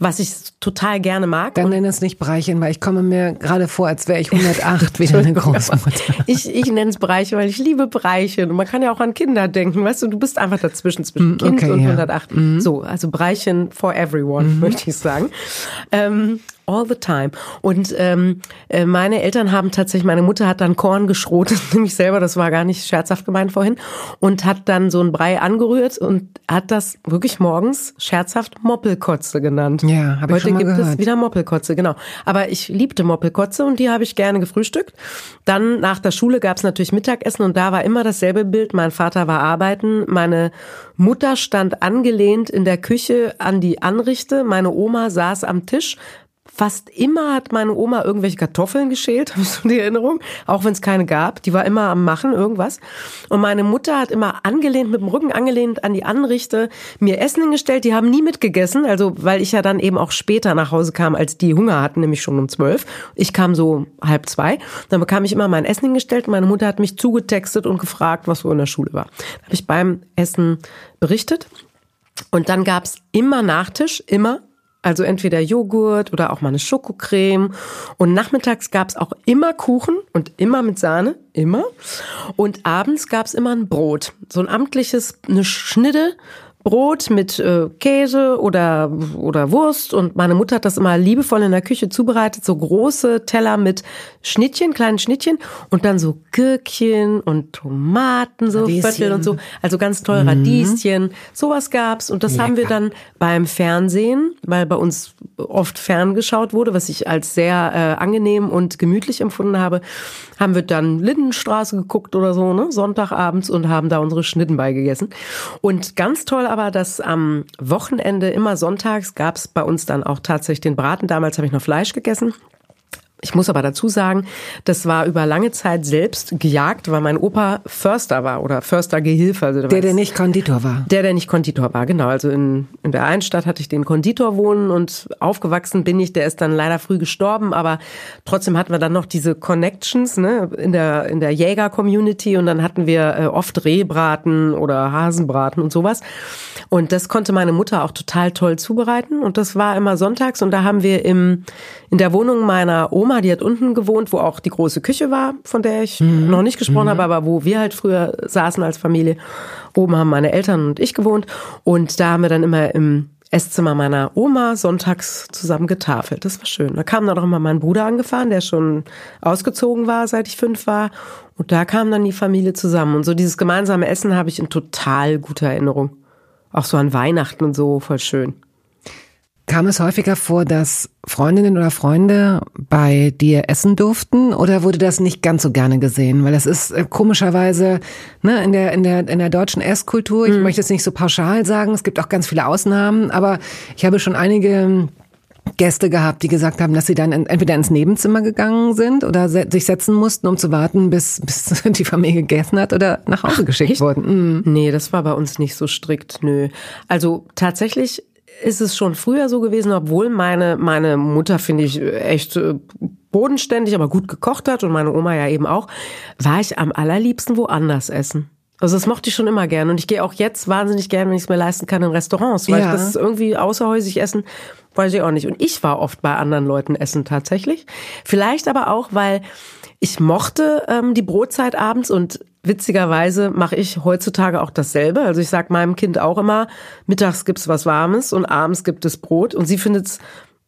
Speaker 2: Was ich total gerne mag.
Speaker 1: Dann nenn es nicht Breichen, weil ich komme mir gerade vor, als wäre ich 108 wie deine Großmutter.
Speaker 2: ich ich nenne es Breichen, weil ich liebe Breichen. Und man kann ja auch an Kinder denken. Weißt du, du bist einfach dazwischen, zwischen mm, Kind okay, und ja. 108. Mhm. So, also Breichen for everyone, mhm. möchte ich sagen. Ähm, all the time. Und ähm, äh, meine Eltern haben tatsächlich, meine Mutter hat dann Korn geschrotet, nämlich selber, das war gar nicht scherzhaft gemeint vorhin, und hat dann so ein Brei angerührt und hat das wirklich morgens scherzhaft Moppelkotze genannt.
Speaker 1: Ja, habe ich schon mal
Speaker 2: gibt
Speaker 1: gehört.
Speaker 2: es wieder Moppelkotze, genau. Aber ich liebte Moppelkotze und die habe ich gerne gefrühstückt. Dann nach der Schule gab es natürlich Mittagessen und da war immer dasselbe Bild. Mein Vater war arbeiten, meine Mutter stand angelehnt in der Küche an die Anrichte, meine Oma saß am Tisch, Fast immer hat meine Oma irgendwelche Kartoffeln geschält, habe ich so die Erinnerung, auch wenn es keine gab. Die war immer am Machen irgendwas. Und meine Mutter hat immer angelehnt, mit dem Rücken angelehnt an die Anrichte, mir Essen hingestellt. Die haben nie mitgegessen, also weil ich ja dann eben auch später nach Hause kam, als die Hunger hatten, nämlich schon um zwölf. Ich kam so halb zwei. Dann bekam ich immer mein Essen hingestellt. Meine Mutter hat mich zugetextet und gefragt, was so in der Schule war. Habe ich beim Essen berichtet. Und dann gab's immer Nachtisch, immer also entweder Joghurt oder auch mal eine Schokocreme. Und nachmittags gab's auch immer Kuchen und immer mit Sahne, immer. Und abends gab's immer ein Brot. So ein amtliches, eine Schnitte Brot mit äh, Käse oder, oder Wurst. Und meine Mutter hat das immer liebevoll in der Küche zubereitet, so große Teller mit Schnittchen, kleinen Schnittchen. Und dann so Gürkchen und Tomaten, so
Speaker 1: Radieschen.
Speaker 2: Viertel und so, also ganz toll Radieschen, sowas gab's. Und das haben wir dann beim Fernsehen, weil bei uns oft ferngeschaut wurde, was ich als sehr äh, angenehm und gemütlich empfunden habe, haben wir dann Lindenstraße geguckt oder so, ne, Sonntagabends und haben da unsere Schnitten beigegessen. Und ganz toll aber, dass am Wochenende immer sonntags gab's bei uns dann auch tatsächlich den Braten. Damals habe ich noch Fleisch gegessen. Ich muss aber dazu sagen, das war über lange Zeit selbst gejagt, weil mein Opa Förster war oder Förstergehilfe. Also
Speaker 1: Der, der nicht Konditor war.
Speaker 2: der, der nicht Konditor war, genau. Also in, in der einen Stadt hatte ich den Konditor wohnen und aufgewachsen bin ich. Der ist dann leider früh gestorben, aber trotzdem hatten wir dann noch diese Connections ne, in der, in der Jäger-Community und dann hatten wir äh, oft Rehbraten oder Hasenbraten und sowas. Und das konnte meine Mutter auch total toll zubereiten und das war immer sonntags und da haben wir im, in der Wohnung meiner Oma, die hat unten gewohnt, wo auch die große Küche war, von der ich noch nicht gesprochen habe, aber wo wir halt früher saßen als Familie. Oben haben meine Eltern und ich gewohnt und da haben wir dann immer im Esszimmer meiner Oma sonntags zusammen getafelt. Das war schön. Da kam dann auch immer mein Bruder angefahren, der schon ausgezogen war, seit ich fünf war. Und da kam dann die Familie zusammen. Und so dieses gemeinsame Essen habe ich in total guter Erinnerung. Auch so an Weihnachten und so, voll schön.
Speaker 1: Kam es häufiger vor, dass Freundinnen oder Freunde bei dir essen durften oder wurde das nicht ganz so gerne gesehen? Weil das ist äh, komischerweise ne, in, der, in, der, in der deutschen Esskultur, ich möchte es nicht so pauschal sagen, es gibt auch ganz viele Ausnahmen, aber ich habe schon einige Gäste gehabt, die gesagt haben, dass sie dann entweder ins Nebenzimmer gegangen sind oder se sich setzen mussten, um zu warten, bis, bis die Familie gegessen hat oder nach Hause geschickt
Speaker 2: echt?
Speaker 1: wurden. Mhm.
Speaker 2: Nee, das war bei uns nicht so strikt, nö. Also tatsächlich ist es schon früher so gewesen, obwohl meine, meine Mutter, finde ich, echt äh, bodenständig, aber gut gekocht hat und meine Oma ja eben auch, war ich am allerliebsten woanders essen. Also das mochte ich schon immer gern und ich gehe auch jetzt wahnsinnig gern, wenn ich es mir leisten kann, in Restaurants, weil
Speaker 1: Ja.
Speaker 2: das ist irgendwie außerhäusig essen, weiß ich auch nicht. Und ich war oft bei anderen Leuten essen tatsächlich. Vielleicht aber auch, weil ich mochte ähm, die Brotzeit abends und witzigerweise mache ich heutzutage auch dasselbe. Also ich sag meinem Kind auch immer, mittags gibt's was Warmes und abends gibt es Brot und sie findet's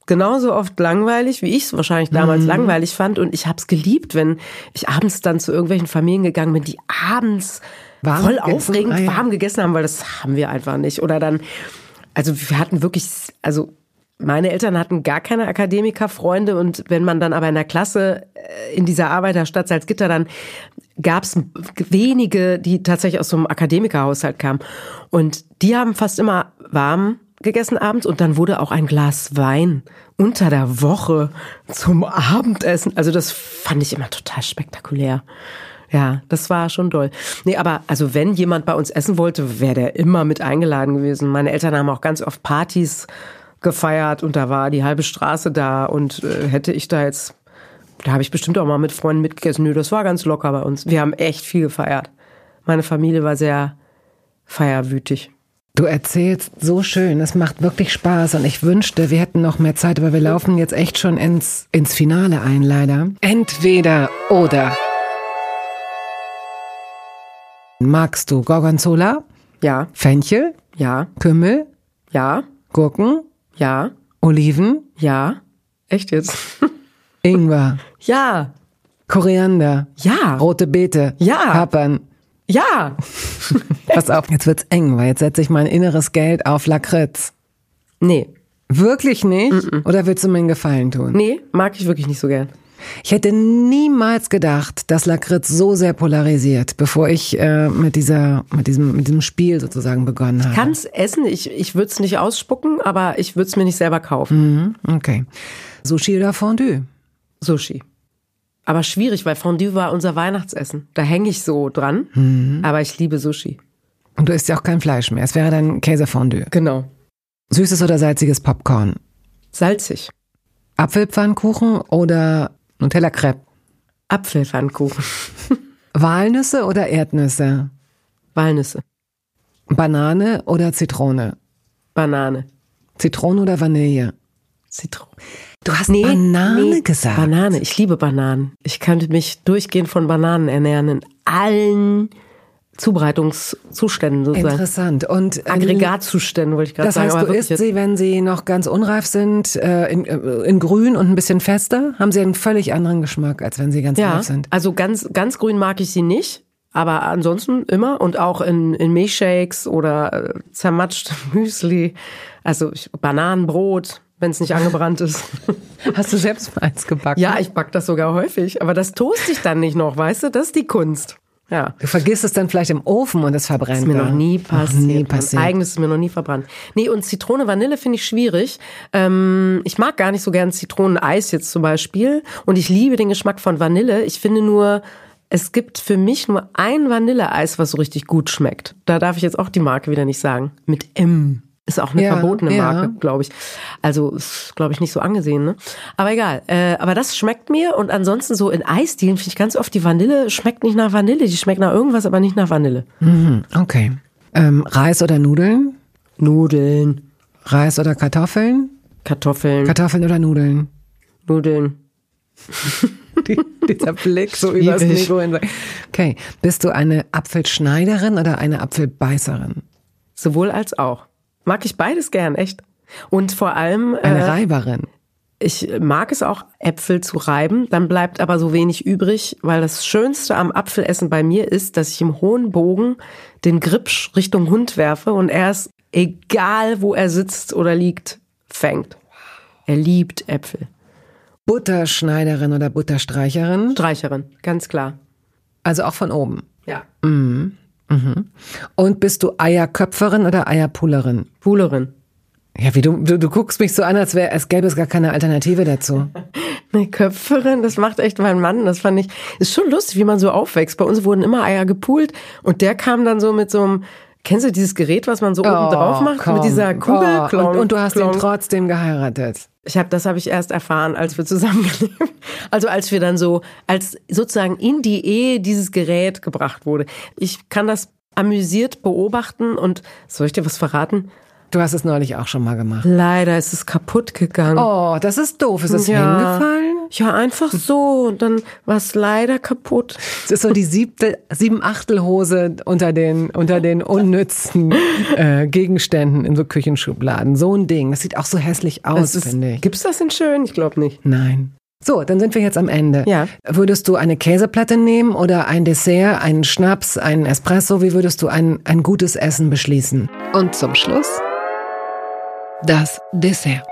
Speaker 2: genauso oft langweilig, wie ich es wahrscheinlich damals langweilig fand. Und ich habe es geliebt, wenn ich abends dann zu irgendwelchen Familien gegangen bin, die abends
Speaker 1: Warm
Speaker 2: voll
Speaker 1: gegessen?
Speaker 2: aufregend
Speaker 1: Ah, ja.
Speaker 2: warm gegessen haben, weil das haben wir einfach nicht. Oder dann, also wir hatten wirklich, also meine Eltern hatten gar keine Akademikerfreunde und wenn man dann aber in der Klasse äh, in dieser Arbeiterstadt Salzgitter dann gab es wenige, die tatsächlich aus so einem Akademikerhaushalt kamen und die haben fast immer warm gegessen abends und dann wurde auch ein Glas Wein unter der Woche zum Abendessen. Also das fand ich immer total spektakulär. Ja, das war schon toll. Nee, aber also wenn jemand bei uns essen wollte, wäre der immer mit eingeladen gewesen. Meine Eltern haben auch ganz oft Partys gefeiert und da war die halbe Straße da und äh, hätte ich da jetzt, da habe ich bestimmt auch mal mit Freunden mitgegessen. Nö, das war ganz locker bei uns. Wir haben echt viel gefeiert. Meine Familie war sehr feierwütig.
Speaker 1: Du erzählst so schön, es macht wirklich Spaß und ich wünschte, wir hätten noch mehr Zeit, aber wir laufen jetzt echt schon ins, ins Finale ein, leider. Entweder oder. Magst du Gorgonzola,
Speaker 2: Ja,
Speaker 1: Fenchel,
Speaker 2: ja,
Speaker 1: Kümmel,
Speaker 2: ja,
Speaker 1: Gurken,
Speaker 2: ja,
Speaker 1: Oliven,
Speaker 2: ja. Echt jetzt?
Speaker 1: Ingwer,
Speaker 2: ja,
Speaker 1: Koriander,
Speaker 2: ja,
Speaker 1: rote Beete,
Speaker 2: Ja.
Speaker 1: Kapern.
Speaker 2: ja.
Speaker 1: Pass auf, jetzt wird's eng, weil jetzt setze ich mein inneres Geld auf Lakritz.
Speaker 2: Nee,
Speaker 1: Wirklich nicht? Oder willst du mir einen Gefallen tun?
Speaker 2: nee, mag ich wirklich nicht so gern.
Speaker 1: Ich hätte niemals gedacht, dass Lakritz so sehr polarisiert, bevor ich äh, mit dieser, mit diesem, mit diesem Spiel sozusagen begonnen habe.
Speaker 2: Kann's essen, ich, ich würde es nicht ausspucken, aber ich würde es mir nicht selber kaufen.
Speaker 1: Mhm, okay. Sushi oder Fondue?
Speaker 2: Sushi. Aber schwierig, weil Fondue war unser Weihnachtsessen. Da hänge ich so dran, aber ich liebe Sushi.
Speaker 1: Und du isst ja auch kein Fleisch mehr. Es wäre dann Käsefondue.
Speaker 2: Genau.
Speaker 1: Süßes oder salziges Popcorn?
Speaker 2: Salzig.
Speaker 1: Apfelpfannkuchen oder Nutella Crepe?
Speaker 2: Apfelpfannkuchen.
Speaker 1: Walnüsse oder Erdnüsse?
Speaker 2: Walnüsse.
Speaker 1: Banane oder Zitrone?
Speaker 2: Banane.
Speaker 1: Zitrone oder Vanille?
Speaker 2: Zitrone.
Speaker 1: Du hast Banane
Speaker 2: nee,
Speaker 1: gesagt.
Speaker 2: Banane. Ich liebe Bananen. Ich könnte mich durchgehend von Bananen ernähren in allen Zubereitungszuständen sozusagen.
Speaker 1: Interessant. Und ähm,
Speaker 2: Aggregatzuständen wollte ich gerade
Speaker 1: das
Speaker 2: sagen.
Speaker 1: heißt,
Speaker 2: aber
Speaker 1: du isst sie, wenn sie noch ganz unreif sind, äh, in, äh, in grün und ein bisschen fester, haben sie einen völlig anderen Geschmack, als wenn sie ganz
Speaker 2: ja,
Speaker 1: reif sind.
Speaker 2: also ganz, ganz grün mag ich sie nicht. Aber ansonsten immer und auch in, in Milchshakes oder äh, zermatscht Müsli, also ich, Bananenbrot, wenn es nicht angebrannt ist.
Speaker 1: Hast du selbst mal eins gebacken?
Speaker 2: Ja, ich back das sogar häufig, aber das toast ich dann nicht noch, weißt du? Das ist die Kunst. Ja.
Speaker 1: Du vergisst es dann vielleicht im Ofen und es verbrennt.
Speaker 2: ist mir noch nie passiert.
Speaker 1: Noch nie
Speaker 2: Mein
Speaker 1: passiert.
Speaker 2: eigenes ist mir noch nie verbrannt. Nee, und Zitrone, Vanille finde ich schwierig. Ähm, ich mag gar nicht so gern Zitroneneis jetzt zum Beispiel. Und ich liebe den Geschmack von Vanille. Ich finde nur, es gibt für mich nur ein Vanilleeis, was so richtig gut schmeckt. Da darf ich jetzt auch die Marke wieder nicht sagen. Mit M. Ist auch eine
Speaker 1: Ja,
Speaker 2: verbotene
Speaker 1: ja.
Speaker 2: Marke, glaube ich. Also ist, glaube ich, nicht so angesehen. Ne? Aber egal. Äh, aber das schmeckt mir. Und ansonsten so in Eisdielen finde ich ganz oft, die Vanille schmeckt nicht nach Vanille. Die schmeckt nach irgendwas, aber nicht nach Vanille.
Speaker 1: Mhm, okay. Ähm, Reis oder Nudeln?
Speaker 2: Nudeln,
Speaker 1: Reis oder Kartoffeln?
Speaker 2: Kartoffeln,
Speaker 1: Kartoffeln oder Nudeln?
Speaker 2: Nudeln.
Speaker 1: Die, dieser Blick so übers. Mikro hinweg. Okay. Bist du eine Apfelschneiderin oder eine Apfelbeißerin?
Speaker 2: Sowohl als auch. Mag ich beides gern, echt. Und vor allem,
Speaker 1: Eine
Speaker 2: äh,
Speaker 1: Reiberin?
Speaker 2: ich mag es auch, Äpfel zu reiben. Dann bleibt aber so wenig übrig, weil das Schönste am Apfelessen bei mir ist, dass ich im hohen Bogen den Gripsch Richtung Hund werfe und er es, egal wo er sitzt oder liegt, fängt. Er liebt Äpfel.
Speaker 1: Butterschneiderin oder Butterstreicherin?
Speaker 2: Streicherin, ganz klar.
Speaker 1: Also auch von oben.
Speaker 2: Ja.
Speaker 1: Und bist du Eierköpferin oder Eierpullerin?
Speaker 2: Pulerin.
Speaker 1: Ja, wie du, du, du guckst mich so an, als wäre, als gäbe es gar keine Alternative dazu.
Speaker 2: Eine Köpferin, das macht echt mein Mann. Das fand ich, ist schon lustig, wie man so aufwächst. Bei uns wurden immer Eier gepult und der kam dann so mit so einem, kennst du dieses Gerät, was man so oben drauf macht?
Speaker 1: Oh, komm.
Speaker 2: Mit dieser Kugel?
Speaker 1: Oh, und, und du hast ihn
Speaker 2: klonk.
Speaker 1: trotzdem geheiratet.
Speaker 2: Ich habe, das habe ich erst erfahren, als wir zusammengelebt. Also als wir dann so, als sozusagen in die Ehe dieses Gerät gebracht wurde. Ich kann das amüsiert beobachten und soll ich dir was verraten?
Speaker 1: Du hast es neulich auch schon mal gemacht.
Speaker 2: Leider ist es kaputt gegangen.
Speaker 1: Oh, das ist doof. Ist es
Speaker 2: Ja.
Speaker 1: hingefallen?
Speaker 2: Ja, einfach so. Und dann war es leider kaputt.
Speaker 1: Es ist so die siebte, sieben Achtelhose unter den, unter den unnützen äh, Gegenständen in so Küchenschubladen. So ein Ding. Das sieht auch so hässlich aus,
Speaker 2: Das ist-
Speaker 1: finde ich.
Speaker 2: Gibt's das in schön? Ich glaube nicht.
Speaker 1: Nein. So, dann sind wir jetzt am Ende.
Speaker 2: Ja.
Speaker 1: Würdest du eine Käseplatte nehmen oder ein Dessert, einen Schnaps, einen Espresso? Wie würdest du ein, ein gutes Essen beschließen? Und zum Schluss das Dessert.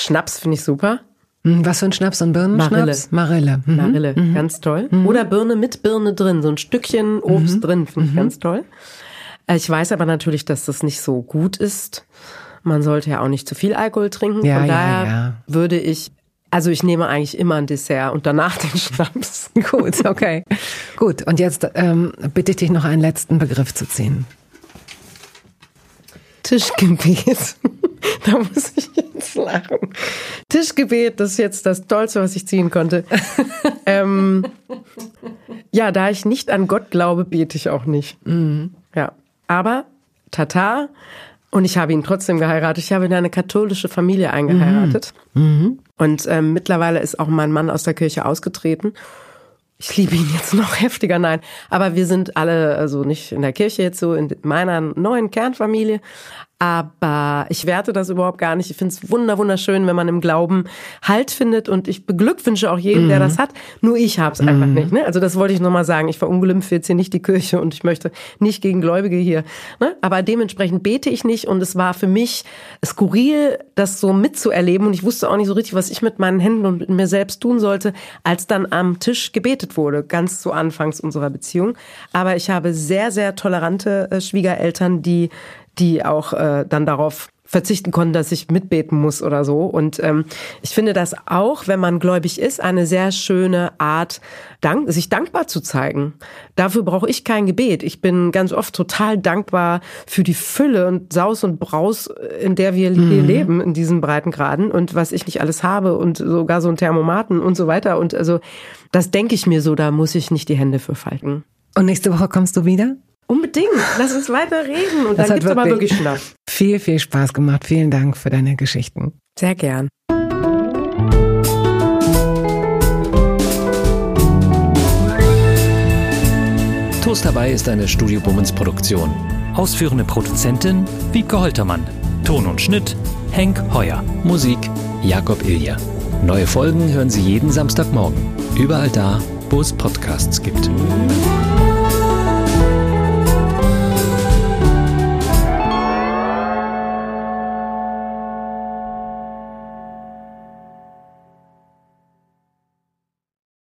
Speaker 2: Schnaps finde ich super.
Speaker 1: Hm, Was für ein Schnaps und Birnenschnaps? Marille. Mhm.
Speaker 2: Marille, ganz toll. Oder Birne mit Birne drin, so ein Stückchen Obst
Speaker 1: Mhm.
Speaker 2: drin, finde ich ganz toll. Äh, Ich weiß aber natürlich, dass das nicht so gut ist. Man sollte ja auch nicht zu viel Alkohol trinken.
Speaker 1: Ja,
Speaker 2: Von
Speaker 1: ja,
Speaker 2: daher
Speaker 1: ja.
Speaker 2: würde ich, also ich nehme eigentlich immer ein Dessert und danach den Schnaps.
Speaker 1: Gut, okay. Gut, und jetzt ähm, bitte ich dich noch einen letzten Begriff zu ziehen.
Speaker 2: Tischgebet. da muss ich jetzt lachen. Tischgebet, das ist jetzt das Tollste, was ich ziehen konnte. ähm, ja, da ich nicht an Gott glaube, bete ich auch nicht. Ja, aber Tata und ich habe ihn trotzdem geheiratet. Ich habe in eine katholische Familie eingeheiratet. Und ähm, mittlerweile ist auch mein Mann aus der Kirche ausgetreten. Ich liebe ihn jetzt noch heftiger, nein. Aber wir sind alle, also nicht in der Kirche jetzt so, in meiner neuen Kernfamilie. Aber ich werte das überhaupt gar nicht. Ich finde es wunder, wunderschön, wenn man im Glauben Halt findet. Und ich beglückwünsche auch jeden, der das hat. Nur ich habe es einfach nicht. Ne? Also das wollte ich nochmal sagen. Ich verunglimpfe jetzt hier nicht die Kirche und ich möchte nicht gegen Gläubige hier. Ne? Aber dementsprechend bete ich nicht. Und es war für mich skurril, das so mitzuerleben. Und ich wusste auch nicht so richtig, was ich mit meinen Händen und mit mir selbst tun sollte, als dann am Tisch gebetet wurde. Ganz zu Anfangs unserer Beziehung. Aber ich habe sehr, sehr tolerante äh, Schwiegereltern, die die auch äh, dann darauf verzichten konnten, dass ich mitbeten muss oder so. Und ähm, ich finde das auch, wenn man gläubig ist, eine sehr schöne Art, dank sich dankbar zu zeigen. Dafür brauche ich kein Gebet. Ich bin ganz oft total dankbar für die Fülle und Saus und Braus, in der wir hier leben, in diesen Breitengraden und was ich nicht alles habe und sogar so ein Thermomaten und so weiter. Und also das denke ich mir so, da muss ich nicht die Hände für falten.
Speaker 1: Und nächste Woche kommst du wieder?
Speaker 2: Unbedingt. Lass uns weiter reden. Und
Speaker 1: Das
Speaker 2: dann
Speaker 1: hat
Speaker 2: gibt's aber wirklich- Schnaps.
Speaker 1: Viel, viel Spaß gemacht. Vielen Dank für deine Geschichten.
Speaker 2: Sehr gern.
Speaker 3: Infos dabei ist eine Studio Bummens Produktion.
Speaker 4: Ausführende Produzentin Wiebke Holtermann. Ton und Schnitt Henk Heuer.
Speaker 3: Musik Jakob Ilja. Neue Folgen hören Sie jeden Samstagmorgen. Überall da, wo es Podcasts gibt.